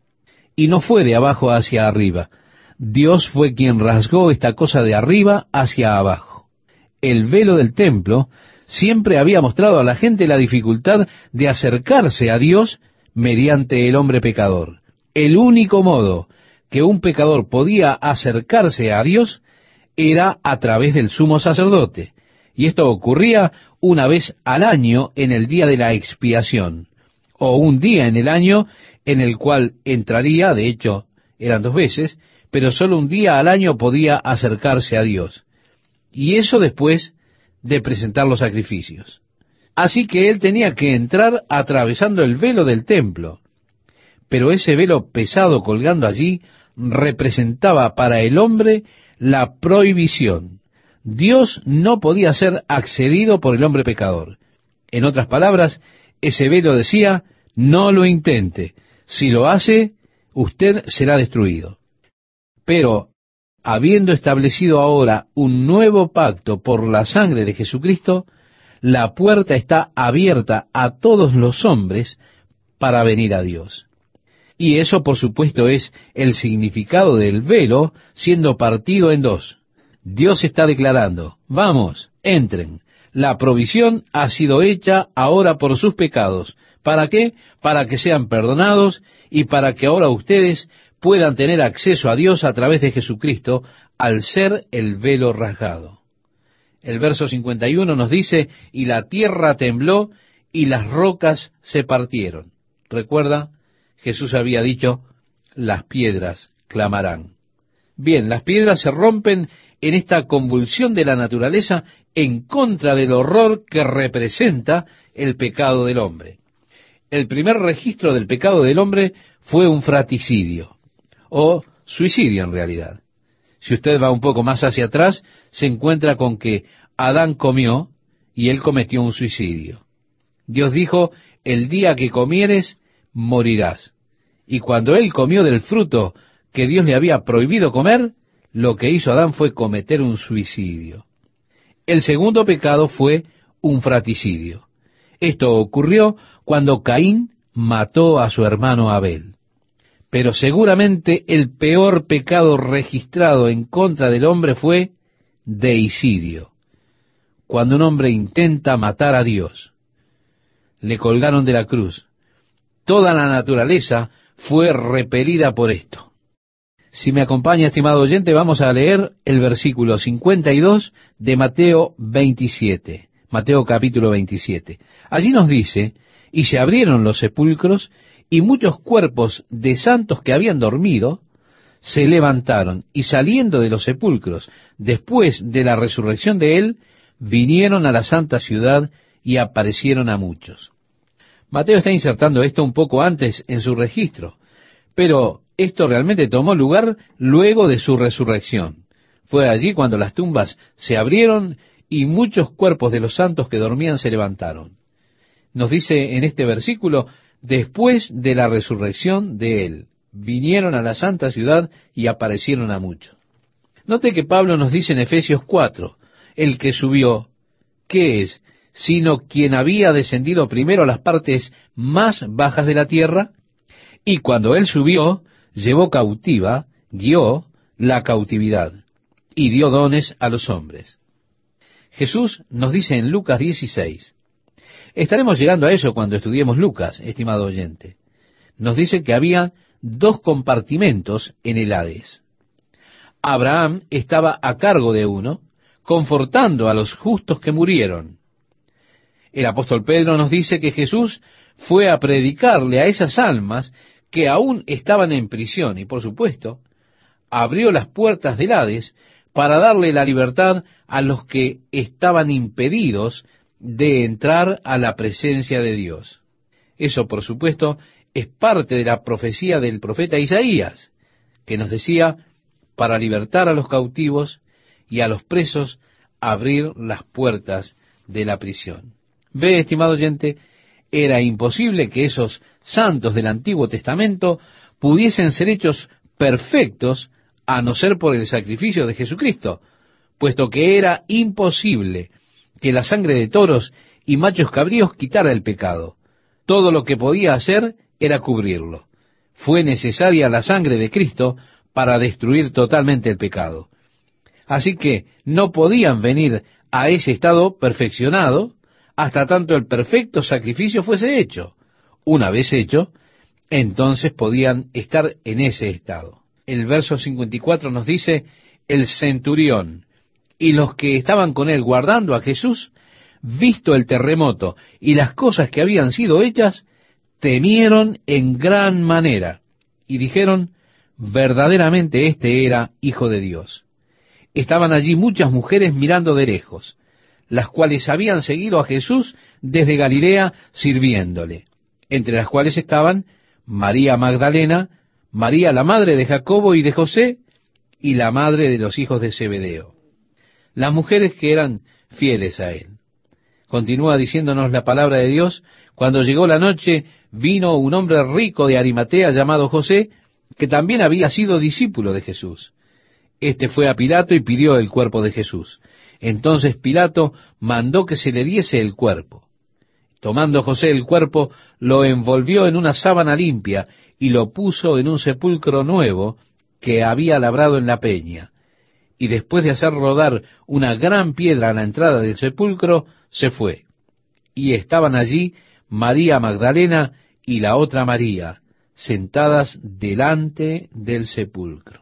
Y no fue de abajo hacia arriba, Dios fue quien rasgó esta cosa de arriba hacia abajo. El velo del templo siempre había mostrado a la gente la dificultad de acercarse a Dios mediante el hombre pecador. El único modo que un pecador podía acercarse a Dios era a través del sumo sacerdote. Y esto ocurría una vez al año en el día de la expiación, o un día en el año en el cual entraría, de hecho eran dos veces, pero solo un día al año podía acercarse a Dios. Y eso después de presentar los sacrificios. Así que él tenía que entrar atravesando el velo del templo. Pero ese velo pesado colgando allí representaba para el hombre la prohibición. Dios no podía ser accedido por el hombre pecador. En otras palabras, ese velo decía, no lo intente. Si lo hace, usted será destruido. Pero, habiendo establecido ahora un nuevo pacto por la sangre de Jesucristo, la puerta está abierta a todos los hombres para venir a Dios. Y eso, por supuesto, es el significado del velo siendo partido en dos. Dios está declarando, vamos, entren. La provisión ha sido hecha ahora por sus pecados. ¿Para qué? Para que sean perdonados y para que ahora ustedes puedan tener acceso a Dios a través de Jesucristo al ser el velo rasgado. El verso 51 nos dice, y la tierra tembló y las rocas se partieron. Recuerda, Jesús había dicho, las piedras clamarán. Bien, las piedras se rompen en esta convulsión de la naturaleza en contra del horror que representa el pecado del hombre. El primer registro del pecado del hombre fue un fraticidio, o suicidio en realidad. Si usted va un poco más hacia atrás, se encuentra con que Adán comió y él cometió un suicidio. Dios dijo, el día que comieres, morirás. Y cuando él comió del fruto que Dios le había prohibido comer, lo que hizo Adán fue cometer un suicidio. El segundo pecado fue un fraticidio. Esto ocurrió cuando Caín mató a su hermano Abel. Pero seguramente el peor pecado registrado en contra del hombre fue deicidio, cuando un hombre intenta matar a Dios. Le colgaron de la cruz. Toda la naturaleza fue repelida por esto. Si me acompaña, estimado oyente, vamos a leer el versículo 52 de Mateo 27. Mateo capítulo 27. Allí nos dice, y se abrieron los sepulcros, y muchos cuerpos de santos que habían dormido se levantaron y saliendo de los sepulcros, después de la resurrección de él, vinieron a la santa ciudad y aparecieron a muchos. Mateo está insertando esto un poco antes en su registro, pero esto realmente tomó lugar luego de su resurrección. Fue allí cuando las tumbas se abrieron y muchos cuerpos de los santos que dormían se levantaron. Nos dice en este versículo, después de la resurrección de él, vinieron a la santa ciudad y aparecieron a muchos. Note que Pablo nos dice en Efesios 4, el que subió, ¿qué es? Sino quien había descendido primero a las partes más bajas de la tierra, y cuando él subió, llevó cautiva, guió la cautividad, y dio dones a los hombres. Jesús nos dice en Lucas 16, estaremos llegando a eso cuando estudiemos Lucas, estimado oyente, nos dice que había dos compartimentos en el Hades. Abraham estaba a cargo de uno, confortando a los justos que murieron. El apóstol Pedro nos dice que Jesús fue a predicarle a esas almas que aún estaban en prisión y por supuesto abrió las puertas del Hades para darle la libertad a los que estaban impedidos de entrar a la presencia de Dios. Eso, por supuesto, es parte de la profecía del profeta Isaías, que nos decía, para libertar a los cautivos y a los presos, abrir las puertas de la prisión. Ve, estimado oyente, era imposible que esos santos del Antiguo Testamento pudiesen ser hechos perfectos a no ser por el sacrificio de Jesucristo, puesto que era imposible que la sangre de toros y machos cabríos quitara el pecado. Todo lo que podía hacer era cubrirlo. Fue necesaria la sangre de Cristo para destruir totalmente el pecado. Así que no podían venir a ese estado perfeccionado hasta tanto el perfecto sacrificio fuese hecho. Una vez hecho, entonces podían estar en ese estado. El verso 54 nos dice, el centurión y los que estaban con él guardando a Jesús, visto el terremoto y las cosas que habían sido hechas, temieron en gran manera y dijeron, verdaderamente este era Hijo de Dios. Estaban allí muchas mujeres mirando de lejos, las cuales habían seguido a Jesús desde Galilea sirviéndole, entre las cuales estaban María Magdalena, María la madre de Jacobo y de José, y la madre de los hijos de Zebedeo. Las mujeres que eran fieles a él. Continúa diciéndonos la palabra de Dios, cuando llegó la noche, vino un hombre rico de Arimatea llamado José, que también había sido discípulo de Jesús. Este fue a Pilato y pidió el cuerpo de Jesús. Entonces Pilato mandó que se le diese el cuerpo. Tomando José el cuerpo, lo envolvió en una sábana limpia y lo puso en un sepulcro nuevo que había labrado en la peña. Y después de hacer rodar una gran piedra a la entrada del sepulcro, se fue. Y estaban allí María Magdalena y la otra María, sentadas delante del sepulcro.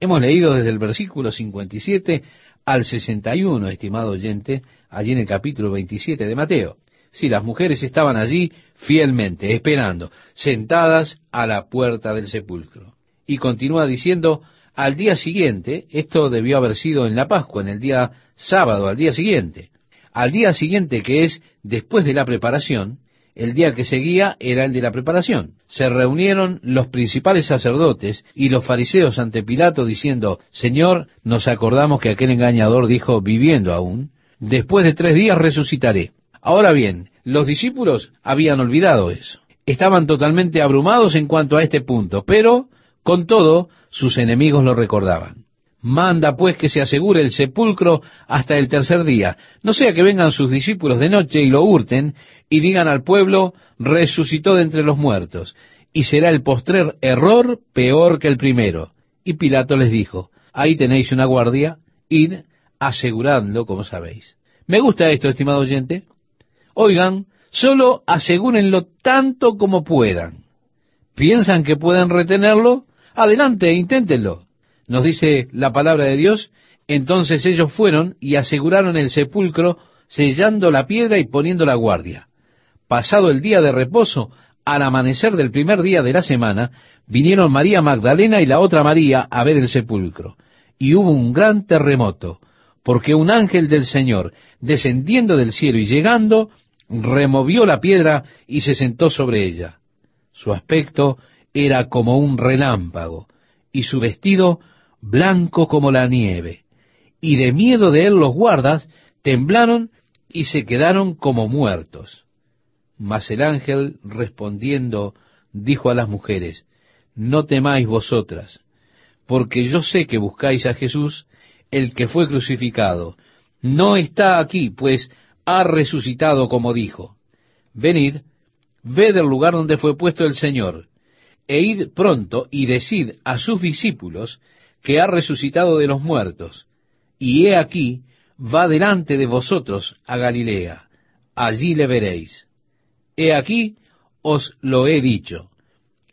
Hemos leído desde el versículo 57 al 61, estimado oyente, allí en el capítulo 27 de Mateo. Si las mujeres estaban allí fielmente, esperando, sentadas a la puerta del sepulcro. Y continúa diciendo, al día siguiente, esto debió haber sido en la Pascua, en el día sábado, al día siguiente. Al día siguiente, que es después de la preparación, el día que seguía era el de la preparación. Se reunieron los principales sacerdotes y los fariseos ante Pilato diciendo, Señor, nos acordamos que aquel engañador dijo, viviendo aún, después de tres días resucitaré. Ahora bien, los discípulos habían olvidado eso. Estaban totalmente abrumados en cuanto a este punto, pero, con todo, sus enemigos lo recordaban. Manda pues que se asegure el sepulcro hasta el tercer día, no sea que vengan sus discípulos de noche y lo hurten y digan al pueblo, resucitó de entre los muertos, y será el postrer error peor que el primero. Y Pilato les dijo, ahí tenéis una guardia, id aseguradlo como sabéis. Me gusta esto, estimado oyente. Oigan, solo asegúrenlo tanto como puedan. ¿Piensan que pueden retenerlo? Adelante, inténtenlo nos dice la palabra de Dios, entonces ellos fueron y aseguraron el sepulcro, sellando la piedra y poniendo la guardia. Pasado el día de reposo, al amanecer del primer día de la semana, vinieron María Magdalena y la otra María a ver el sepulcro. Y hubo un gran terremoto, porque un ángel del Señor, descendiendo del cielo y llegando, removió la piedra y se sentó sobre ella. Su aspecto era como un relámpago, y su vestido blanco como la nieve, y de miedo de él los guardas temblaron y se quedaron como muertos. Mas el ángel respondiendo dijo a las mujeres, No temáis vosotras, porque yo sé que buscáis a Jesús, el que fue crucificado. No está aquí, pues ha resucitado como dijo. Venid, ved el lugar donde fue puesto el Señor, e id pronto y decid a sus discípulos que ha resucitado de los muertos, y he aquí, va delante de vosotros a Galilea, allí le veréis. He aquí, os lo he dicho.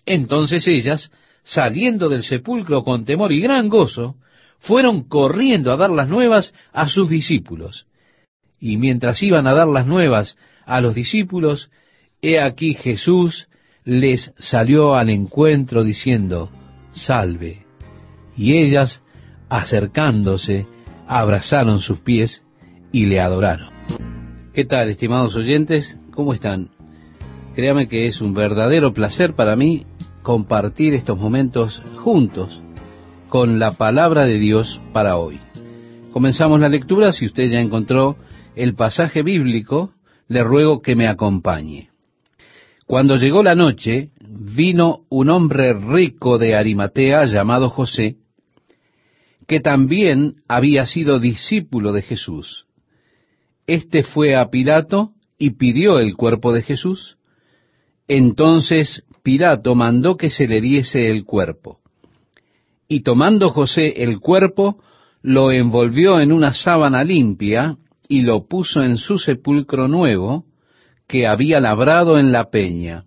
Entonces ellas, saliendo del sepulcro con temor y gran gozo, fueron corriendo a dar las nuevas a sus discípulos. Y mientras iban a dar las nuevas a los discípulos, he aquí Jesús les salió al encuentro diciendo, salve. Y ellas, acercándose, abrazaron sus pies y le adoraron. ¿Qué tal, estimados oyentes? ¿Cómo están? Créame que es un verdadero placer para mí compartir estos momentos juntos con la palabra de Dios para hoy. Comenzamos la lectura, si usted ya encontró el pasaje bíblico, le ruego que me acompañe. Cuando llegó la noche, vino un hombre rico de Arimatea llamado José, que también había sido discípulo de Jesús. Este fue a Pilato y pidió el cuerpo de Jesús. Entonces Pilato mandó que se le diese el cuerpo. Y tomando José el cuerpo, lo envolvió en una sábana limpia y lo puso en su sepulcro nuevo que había labrado en la peña.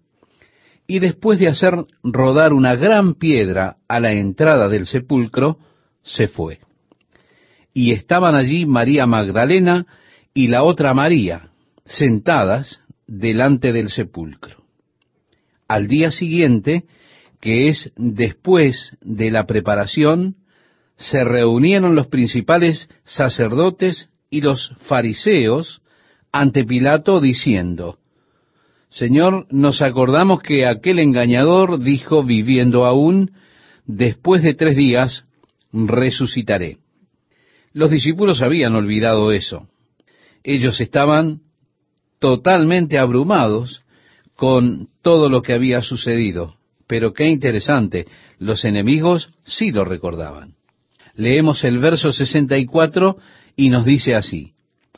Y después de hacer rodar una gran piedra a la entrada del sepulcro, se fue. Y estaban allí María Magdalena y la otra María, sentadas delante del sepulcro. Al día siguiente, que es después de la preparación, se reunieron los principales sacerdotes y los fariseos ante Pilato diciendo, Señor, nos acordamos que aquel engañador dijo viviendo aún, después de tres días resucitaré. Los discípulos habían olvidado eso. Ellos estaban totalmente abrumados con todo lo que había sucedido. Pero qué interesante, los enemigos sí lo recordaban. Leemos el verso 64 y nos dice así,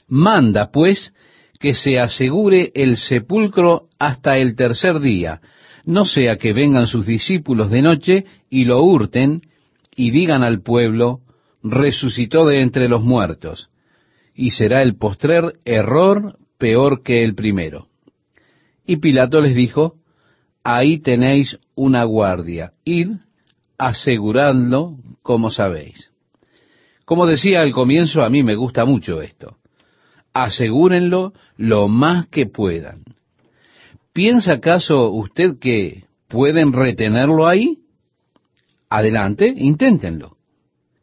Manda, pues, que se asegure el sepulcro hasta el tercer día, no sea que vengan sus discípulos de noche y lo hurten y digan al pueblo, resucitó de entre los muertos, y será el postrer error peor que el primero. Y Pilato les dijo, ahí tenéis una guardia, id, aseguradlo como sabéis. Como decía al comienzo, a mí me gusta mucho esto. Asegúrenlo lo más que puedan. ¿Piensa acaso usted que pueden retenerlo ahí? Adelante, inténtenlo.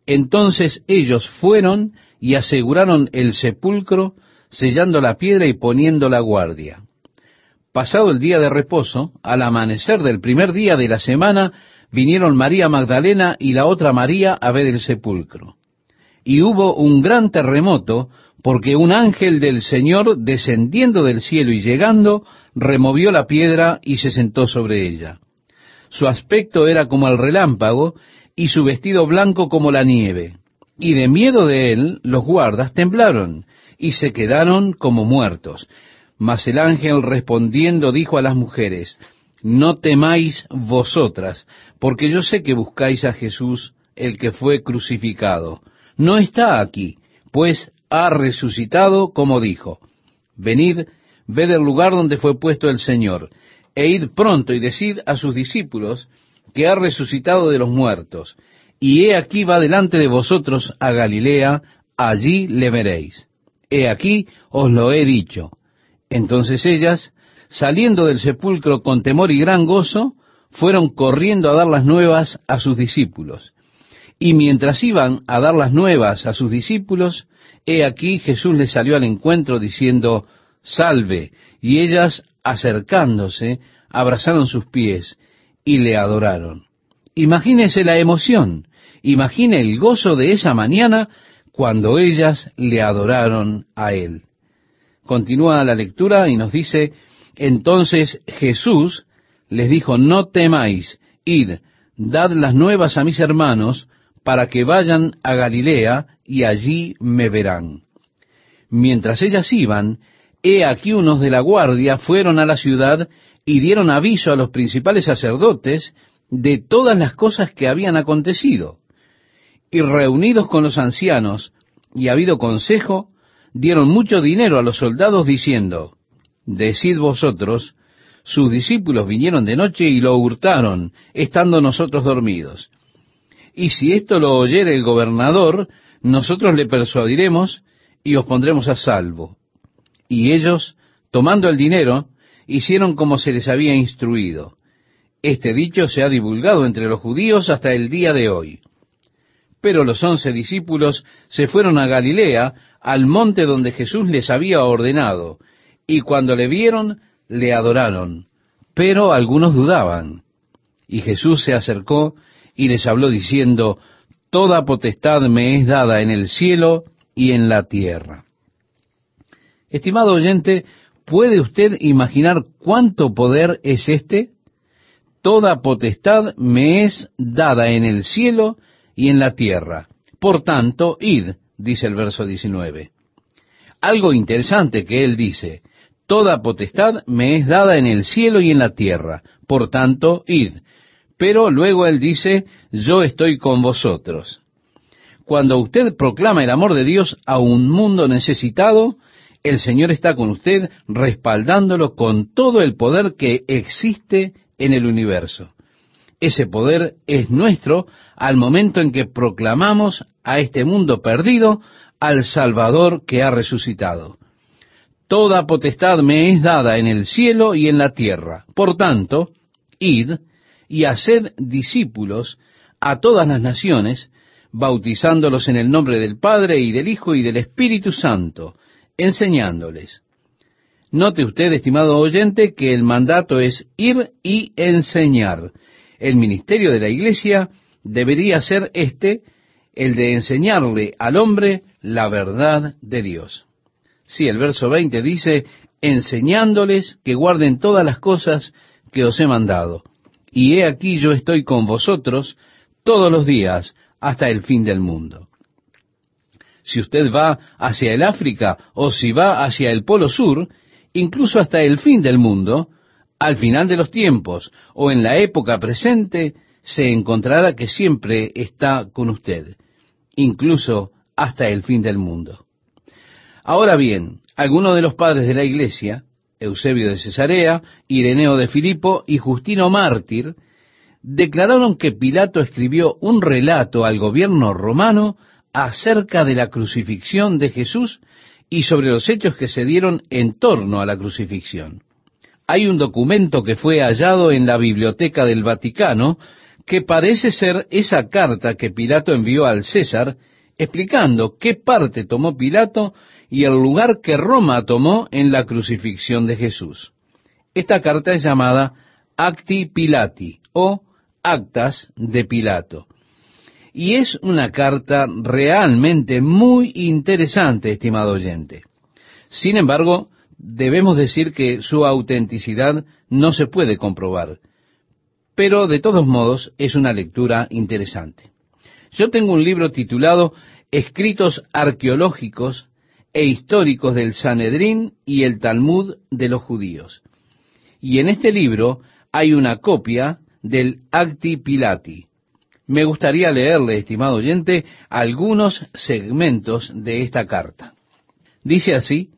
Entonces ellos fueron y aseguraron el sepulcro, sellando la piedra y poniendo la guardia. Pasado el día de reposo, al amanecer del primer día de la semana, vinieron María Magdalena y la otra María a ver el sepulcro. Y hubo un gran terremoto, porque un ángel del Señor, descendiendo del cielo y llegando, removió la piedra y se sentó sobre ella. Su aspecto era como el relámpago y su vestido blanco como la nieve. Y de miedo de él los guardas temblaron y se quedaron como muertos. Mas el ángel respondiendo dijo a las mujeres, No temáis vosotras, porque yo sé que buscáis a Jesús, el que fue crucificado. No está aquí, pues ha resucitado como dijo. Venid, ved el lugar donde fue puesto el Señor e id pronto y decid a sus discípulos que ha resucitado de los muertos, y he aquí va delante de vosotros a Galilea, allí le veréis. He aquí os lo he dicho. Entonces ellas, saliendo del sepulcro con temor y gran gozo, fueron corriendo a dar las nuevas a sus discípulos. Y mientras iban a dar las nuevas a sus discípulos, he aquí Jesús les salió al encuentro diciendo, Salve, y ellas acercándose, abrazaron sus pies y le adoraron. Imagínese la emoción, imagine el gozo de esa mañana cuando ellas le adoraron a él. Continúa la lectura y nos dice, entonces Jesús les dijo, no temáis, id, dad las nuevas a mis hermanos, para que vayan a Galilea y allí me verán. Mientras ellas iban, he aquí unos de la guardia fueron a la ciudad y dieron aviso a los principales sacerdotes de todas las cosas que habían acontecido. Y reunidos con los ancianos y habido consejo, dieron mucho dinero a los soldados diciendo, Decid vosotros, sus discípulos vinieron de noche y lo hurtaron, estando nosotros dormidos. Y si esto lo oyere el gobernador, nosotros le persuadiremos y os pondremos a salvo. Y ellos, tomando el dinero, hicieron como se les había instruido. Este dicho se ha divulgado entre los judíos hasta el día de hoy. Pero los once discípulos se fueron a Galilea, al monte donde Jesús les había ordenado, y cuando le vieron, le adoraron, pero algunos dudaban. Y Jesús se acercó y les habló diciendo, Toda potestad me es dada en el cielo y en la tierra. Estimado oyente, ¿puede usted imaginar cuánto poder es este? Toda potestad me es dada en el cielo y en la tierra. Por tanto, id, dice el verso 19. Algo interesante que él dice, toda potestad me es dada en el cielo y en la tierra. Por tanto, id. Pero luego él dice, yo estoy con vosotros. Cuando usted proclama el amor de Dios a un mundo necesitado, el Señor está con usted respaldándolo con todo el poder que existe en el universo. Ese poder es nuestro al momento en que proclamamos a este mundo perdido al Salvador que ha resucitado. Toda potestad me es dada en el cielo y en la tierra. Por tanto, id y haced discípulos a todas las naciones, bautizándolos en el nombre del Padre y del Hijo y del Espíritu Santo, enseñándoles. Note usted, estimado oyente, que el mandato es ir y enseñar. El ministerio de la Iglesia debería ser este, el de enseñarle al hombre la verdad de Dios. Sí, el verso 20 dice, enseñándoles que guarden todas las cosas que os he mandado. Y he aquí yo estoy con vosotros todos los días hasta el fin del mundo si usted va hacia el África o si va hacia el Polo Sur, incluso hasta el fin del mundo, al final de los tiempos o en la época presente, se encontrará que siempre está con usted, incluso hasta el fin del mundo. Ahora bien, algunos de los padres de la iglesia, Eusebio de Cesarea, Ireneo de Filipo y Justino Mártir, declararon que Pilato escribió un relato al gobierno romano acerca de la crucifixión de Jesús y sobre los hechos que se dieron en torno a la crucifixión. Hay un documento que fue hallado en la biblioteca del Vaticano que parece ser esa carta que Pilato envió al César explicando qué parte tomó Pilato y el lugar que Roma tomó en la crucifixión de Jesús. Esta carta es llamada Acti Pilati o Actas de Pilato. Y es una carta realmente muy interesante, estimado oyente. Sin embargo, debemos decir que su autenticidad no se puede comprobar. Pero de todos modos es una lectura interesante. Yo tengo un libro titulado Escritos arqueológicos e históricos del Sanedrín y el Talmud de los judíos. Y en este libro hay una copia del Acti Pilati, me gustaría leerle, estimado oyente, algunos segmentos de esta carta. Dice así,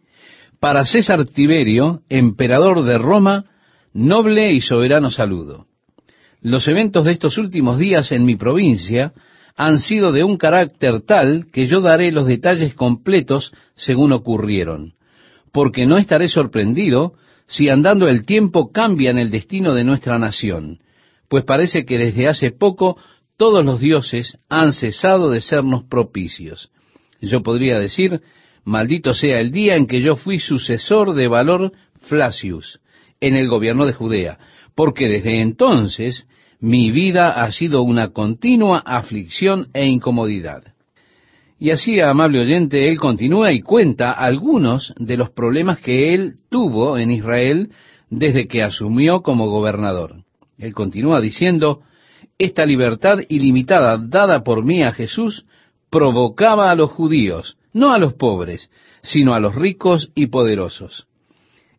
para César Tiberio, emperador de Roma, noble y soberano saludo. Los eventos de estos últimos días en mi provincia han sido de un carácter tal que yo daré los detalles completos según ocurrieron, porque no estaré sorprendido si andando el tiempo cambian el destino de nuestra nación, pues parece que desde hace poco todos los dioses han cesado de sernos propicios. Yo podría decir, maldito sea el día en que yo fui sucesor de Valor Flacius en el gobierno de Judea, porque desde entonces mi vida ha sido una continua aflicción e incomodidad. Y así, amable oyente, él continúa y cuenta algunos de los problemas que él tuvo en Israel desde que asumió como gobernador. Él continúa diciendo, esta libertad ilimitada dada por mí a Jesús provocaba a los judíos, no a los pobres, sino a los ricos y poderosos.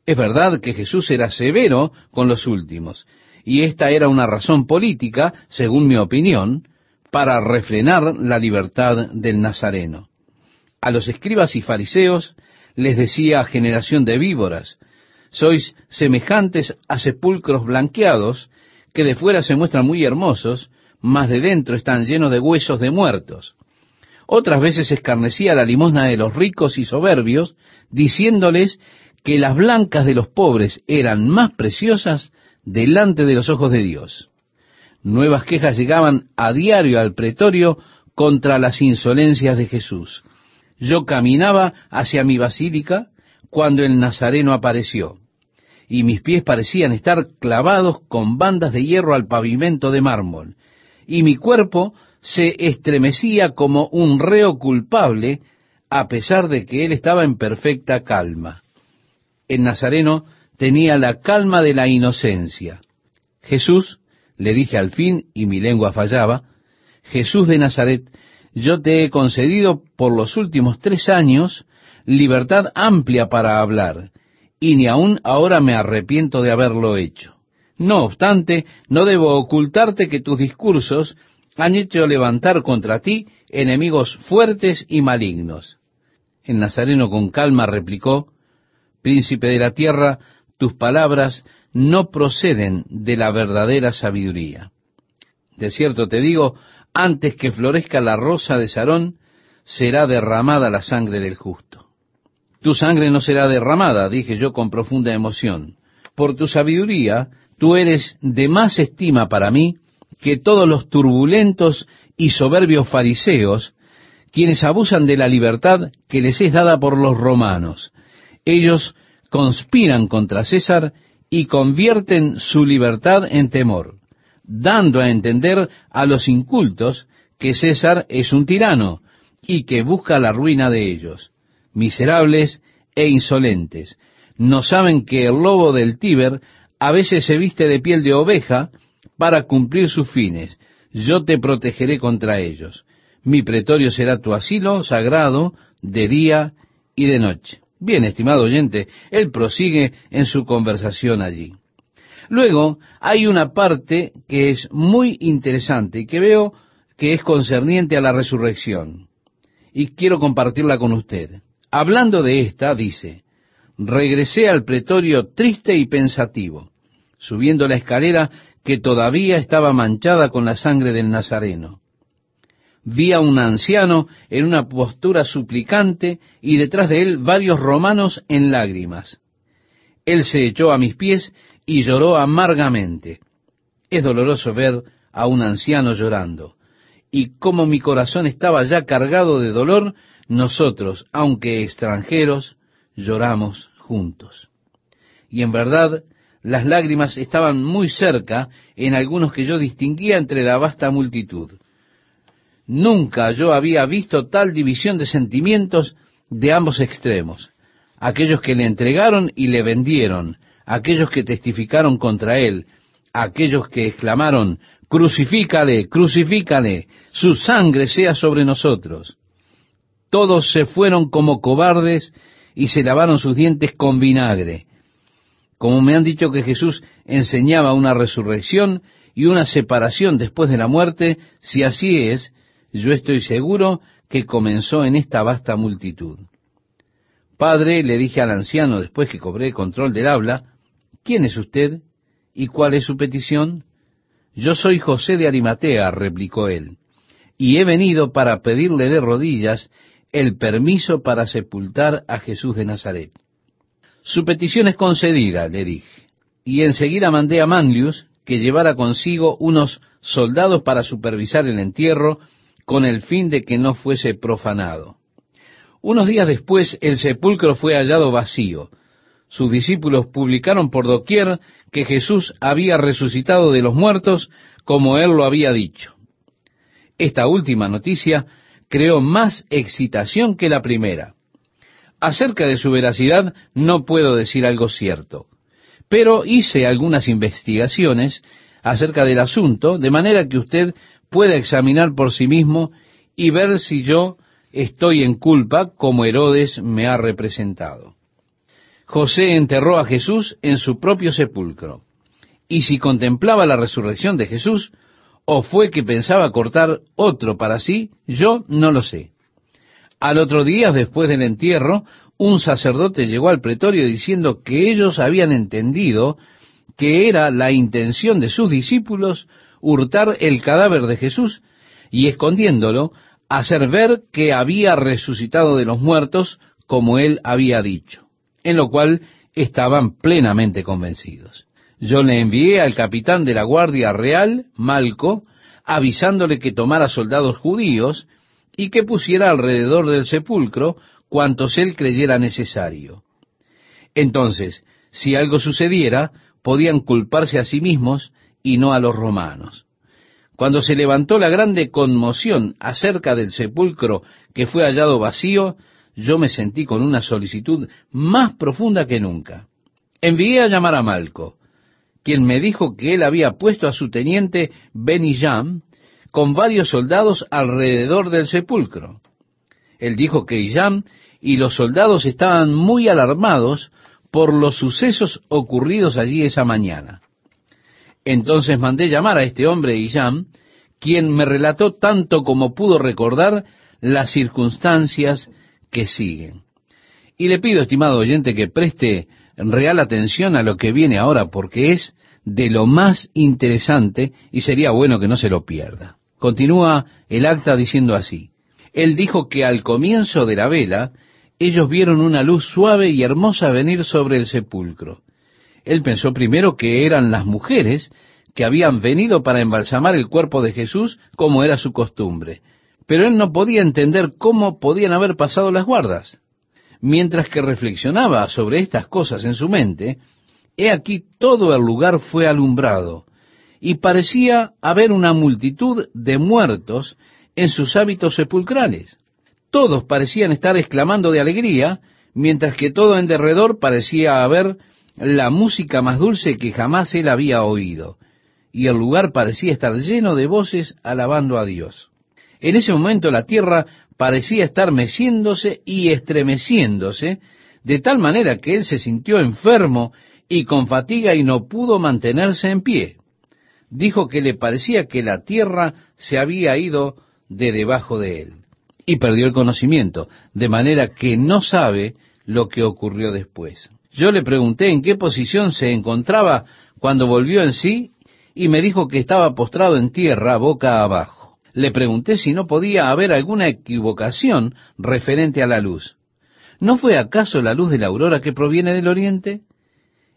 Es verdad que Jesús era severo con los últimos, y esta era una razón política, según mi opinión, para refrenar la libertad del Nazareno. A los escribas y fariseos les decía generación de víboras, sois semejantes a sepulcros blanqueados, que de fuera se muestran muy hermosos, mas de dentro están llenos de huesos de muertos. Otras veces escarnecía la limosna de los ricos y soberbios, diciéndoles que las blancas de los pobres eran más preciosas delante de los ojos de Dios. Nuevas quejas llegaban a diario al pretorio contra las insolencias de Jesús. Yo caminaba hacia mi basílica cuando el Nazareno apareció, y mis pies parecían estar clavados con bandas de hierro al pavimento de mármol, y mi cuerpo se estremecía como un reo culpable, a pesar de que él estaba en perfecta calma el Nazareno tenía la calma de la inocencia. Jesús, le dije al fin, y mi lengua fallaba, Jesús de Nazaret, yo te he concedido por los últimos tres años libertad amplia para hablar, y ni aun ahora me arrepiento de haberlo hecho. No obstante, no debo ocultarte que tus discursos han hecho levantar contra ti enemigos fuertes y malignos. El Nazareno con calma replicó, Príncipe de la tierra, tus palabras no proceden de la verdadera sabiduría. De cierto te digo, antes que florezca la rosa de Sarón, será derramada la sangre del justo. Tu sangre no será derramada, dije yo con profunda emoción. Por tu sabiduría, tú eres de más estima para mí que todos los turbulentos y soberbios fariseos, quienes abusan de la libertad que les es dada por los romanos, ellos conspiran contra César y convierten su libertad en temor, dando a entender a los incultos que César es un tirano y que busca la ruina de ellos. Miserables e insolentes, no saben que el lobo del Tíber a veces se viste de piel de oveja para cumplir sus fines. Yo te protegeré contra ellos. Mi pretorio será tu asilo sagrado de día y de noche. Bien, estimado oyente, él prosigue en su conversación allí. Luego hay una parte que es muy interesante y que veo que es concerniente a la resurrección. Y quiero compartirla con usted. Hablando de esta, dice, regresé al pretorio triste y pensativo, subiendo la escalera que todavía estaba manchada con la sangre del Nazareno vi a un anciano en una postura suplicante y detrás de él varios romanos en lágrimas. Él se echó a mis pies y lloró amargamente. Es doloroso ver a un anciano llorando. Y como mi corazón estaba ya cargado de dolor, nosotros, aunque extranjeros, lloramos juntos. Y en verdad, las lágrimas estaban muy cerca en algunos que yo distinguía entre la vasta multitud. Nunca yo había visto tal división de sentimientos de ambos extremos. Aquellos que le entregaron y le vendieron, aquellos que testificaron contra él, aquellos que exclamaron, crucifícale, crucifícale, su sangre sea sobre nosotros. Todos se fueron como cobardes y se lavaron sus dientes con vinagre. Como me han dicho que Jesús enseñaba una resurrección y una separación después de la muerte, si así es, yo estoy seguro que comenzó en esta vasta multitud. Padre, le dije al anciano después que cobré control del habla, ¿quién es usted y cuál es su petición? Yo soy José de Arimatea, replicó él, y he venido para pedirle de rodillas el permiso para sepultar a Jesús de Nazaret. Su petición es concedida, le dije, y enseguida mandé a Manlius que llevara consigo unos soldados para supervisar el entierro con el fin de que no fuese profanado. Unos días después el sepulcro fue hallado vacío. Sus discípulos publicaron por doquier que Jesús había resucitado de los muertos como él lo había dicho. Esta última noticia creó más excitación que la primera. Acerca de su veracidad no puedo decir algo cierto, pero hice algunas investigaciones acerca del asunto, de manera que usted pueda examinar por sí mismo y ver si yo estoy en culpa como Herodes me ha representado. José enterró a Jesús en su propio sepulcro. Y si contemplaba la resurrección de Jesús, o fue que pensaba cortar otro para sí, yo no lo sé. Al otro día, después del entierro, un sacerdote llegó al pretorio diciendo que ellos habían entendido que era la intención de sus discípulos hurtar el cadáver de Jesús y escondiéndolo, hacer ver que había resucitado de los muertos como él había dicho, en lo cual estaban plenamente convencidos. Yo le envié al capitán de la Guardia Real, Malco, avisándole que tomara soldados judíos y que pusiera alrededor del sepulcro cuantos él creyera necesario. Entonces, si algo sucediera, podían culparse a sí mismos y no a los romanos. Cuando se levantó la grande conmoción acerca del sepulcro que fue hallado vacío, yo me sentí con una solicitud más profunda que nunca. Envié a llamar a Malco, quien me dijo que él había puesto a su teniente Benillán con varios soldados alrededor del sepulcro. Él dijo que Illán y los soldados estaban muy alarmados por los sucesos ocurridos allí esa mañana. Entonces mandé llamar a este hombre Illán, quien me relató tanto como pudo recordar las circunstancias que siguen. Y le pido, estimado oyente, que preste real atención a lo que viene ahora, porque es de lo más interesante y sería bueno que no se lo pierda. Continúa el acta diciendo así. Él dijo que al comienzo de la vela ellos vieron una luz suave y hermosa venir sobre el sepulcro. Él pensó primero que eran las mujeres que habían venido para embalsamar el cuerpo de Jesús como era su costumbre, pero él no podía entender cómo podían haber pasado las guardas. Mientras que reflexionaba sobre estas cosas en su mente, he aquí todo el lugar fue alumbrado, y parecía haber una multitud de muertos en sus hábitos sepulcrales. Todos parecían estar exclamando de alegría, mientras que todo en derredor parecía haber la música más dulce que jamás él había oído, y el lugar parecía estar lleno de voces alabando a Dios. En ese momento la tierra parecía estar meciéndose y estremeciéndose, de tal manera que él se sintió enfermo y con fatiga y no pudo mantenerse en pie. Dijo que le parecía que la tierra se había ido de debajo de él y perdió el conocimiento, de manera que no sabe lo que ocurrió después. Yo le pregunté en qué posición se encontraba cuando volvió en sí y me dijo que estaba postrado en tierra boca abajo. Le pregunté si no podía haber alguna equivocación referente a la luz. ¿No fue acaso la luz de la aurora que proviene del oriente?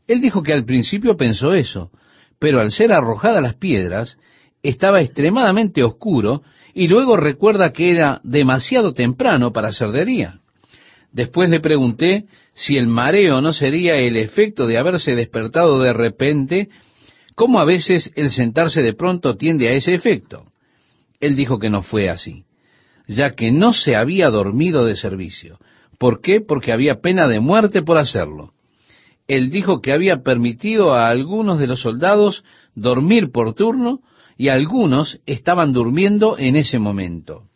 Él dijo que al principio pensó eso, pero al ser arrojadas las piedras, estaba extremadamente oscuro y luego recuerda que era demasiado temprano para hacer de día. Después le pregunté si el mareo no sería el efecto de haberse despertado de repente, como a veces el sentarse de pronto tiende a ese efecto. Él dijo que no fue así, ya que no se había dormido de servicio. ¿Por qué? Porque había pena de muerte por hacerlo. Él dijo que había permitido a algunos de los soldados dormir por turno y algunos estaban durmiendo en ese momento.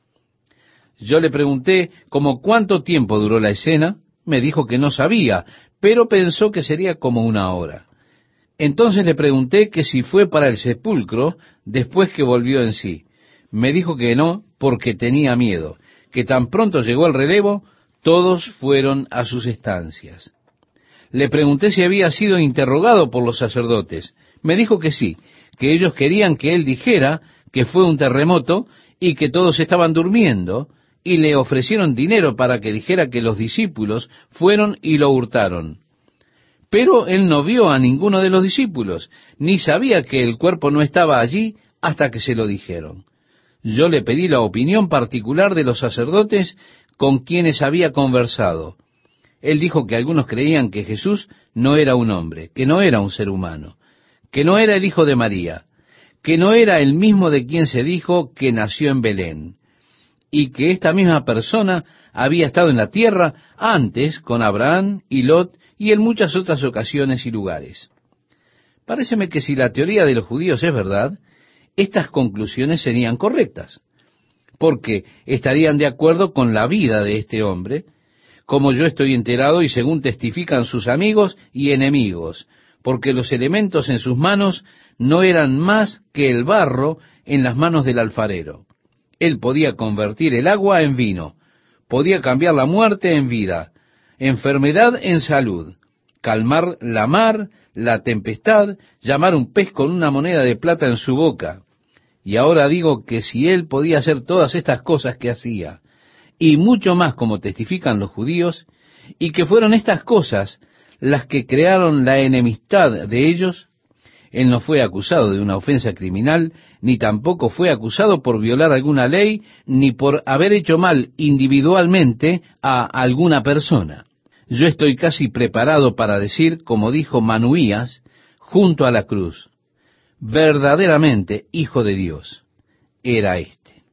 Yo le pregunté como cuánto tiempo duró la escena, me dijo que no sabía, pero pensó que sería como una hora. Entonces le pregunté que si fue para el sepulcro después que volvió en sí. Me dijo que no, porque tenía miedo, que tan pronto llegó el relevo, todos fueron a sus estancias. Le pregunté si había sido interrogado por los sacerdotes. Me dijo que sí, que ellos querían que él dijera que fue un terremoto y que todos estaban durmiendo, y le ofrecieron dinero para que dijera que los discípulos fueron y lo hurtaron. Pero él no vio a ninguno de los discípulos, ni sabía que el cuerpo no estaba allí hasta que se lo dijeron. Yo le pedí la opinión particular de los sacerdotes con quienes había conversado. Él dijo que algunos creían que Jesús no era un hombre, que no era un ser humano, que no era el hijo de María, que no era el mismo de quien se dijo que nació en Belén, y que esta misma persona había estado en la tierra antes con Abraham y Lot y en muchas otras ocasiones y lugares. Paréceme que si la teoría de los judíos es verdad, estas conclusiones serían correctas, porque estarían de acuerdo con la vida de este hombre, como yo estoy enterado y según testifican sus amigos y enemigos, porque los elementos en sus manos no eran más que el barro en las manos del alfarero. Él podía convertir el agua en vino, podía cambiar la muerte en vida, enfermedad en salud, calmar la mar, la tempestad, llamar un pez con una moneda de plata en su boca. Y ahora digo que si él podía hacer todas estas cosas que hacía, y mucho más como testifican los judíos, y que fueron estas cosas las que crearon la enemistad de ellos, él no fue acusado de una ofensa criminal, ni tampoco fue acusado por violar alguna ley, ni por haber hecho mal individualmente a alguna persona. Yo estoy casi preparado para decir, como dijo Manuías, junto a la cruz, verdaderamente Hijo de Dios era este.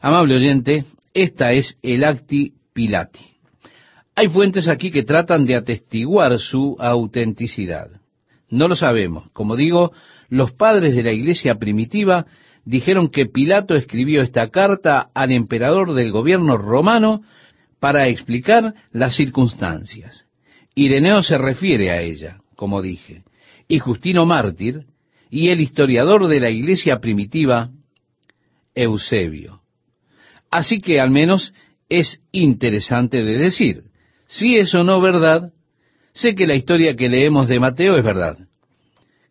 Amable oyente, esta es el acti pilati. Hay fuentes aquí que tratan de atestiguar su autenticidad. No lo sabemos. Como digo, los padres de la iglesia primitiva dijeron que Pilato escribió esta carta al emperador del gobierno romano para explicar las circunstancias. Ireneo se refiere a ella, como dije, y Justino Mártir, y el historiador de la iglesia primitiva, Eusebio. Así que al menos es interesante de decir. Si es o no verdad, Sé que la historia que leemos de Mateo es verdad,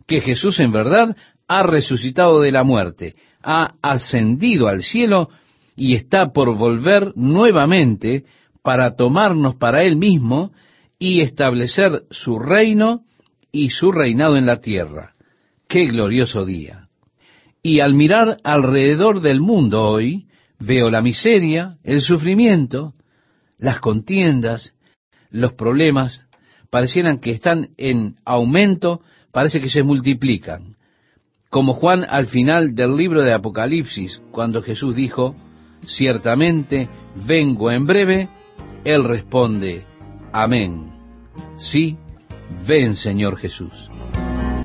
que Jesús en verdad ha resucitado de la muerte, ha ascendido al cielo y está por volver nuevamente para tomarnos para Él mismo y establecer su reino y su reinado en la tierra. ¡Qué glorioso día! Y al mirar alrededor del mundo hoy, veo la miseria, el sufrimiento, las contiendas, los problemas, parecieran que están en aumento, parece que se multiplican. Como Juan al final del libro de Apocalipsis, cuando Jesús dijo, ciertamente vengo en breve, él responde, amén. Sí, ven Señor Jesús.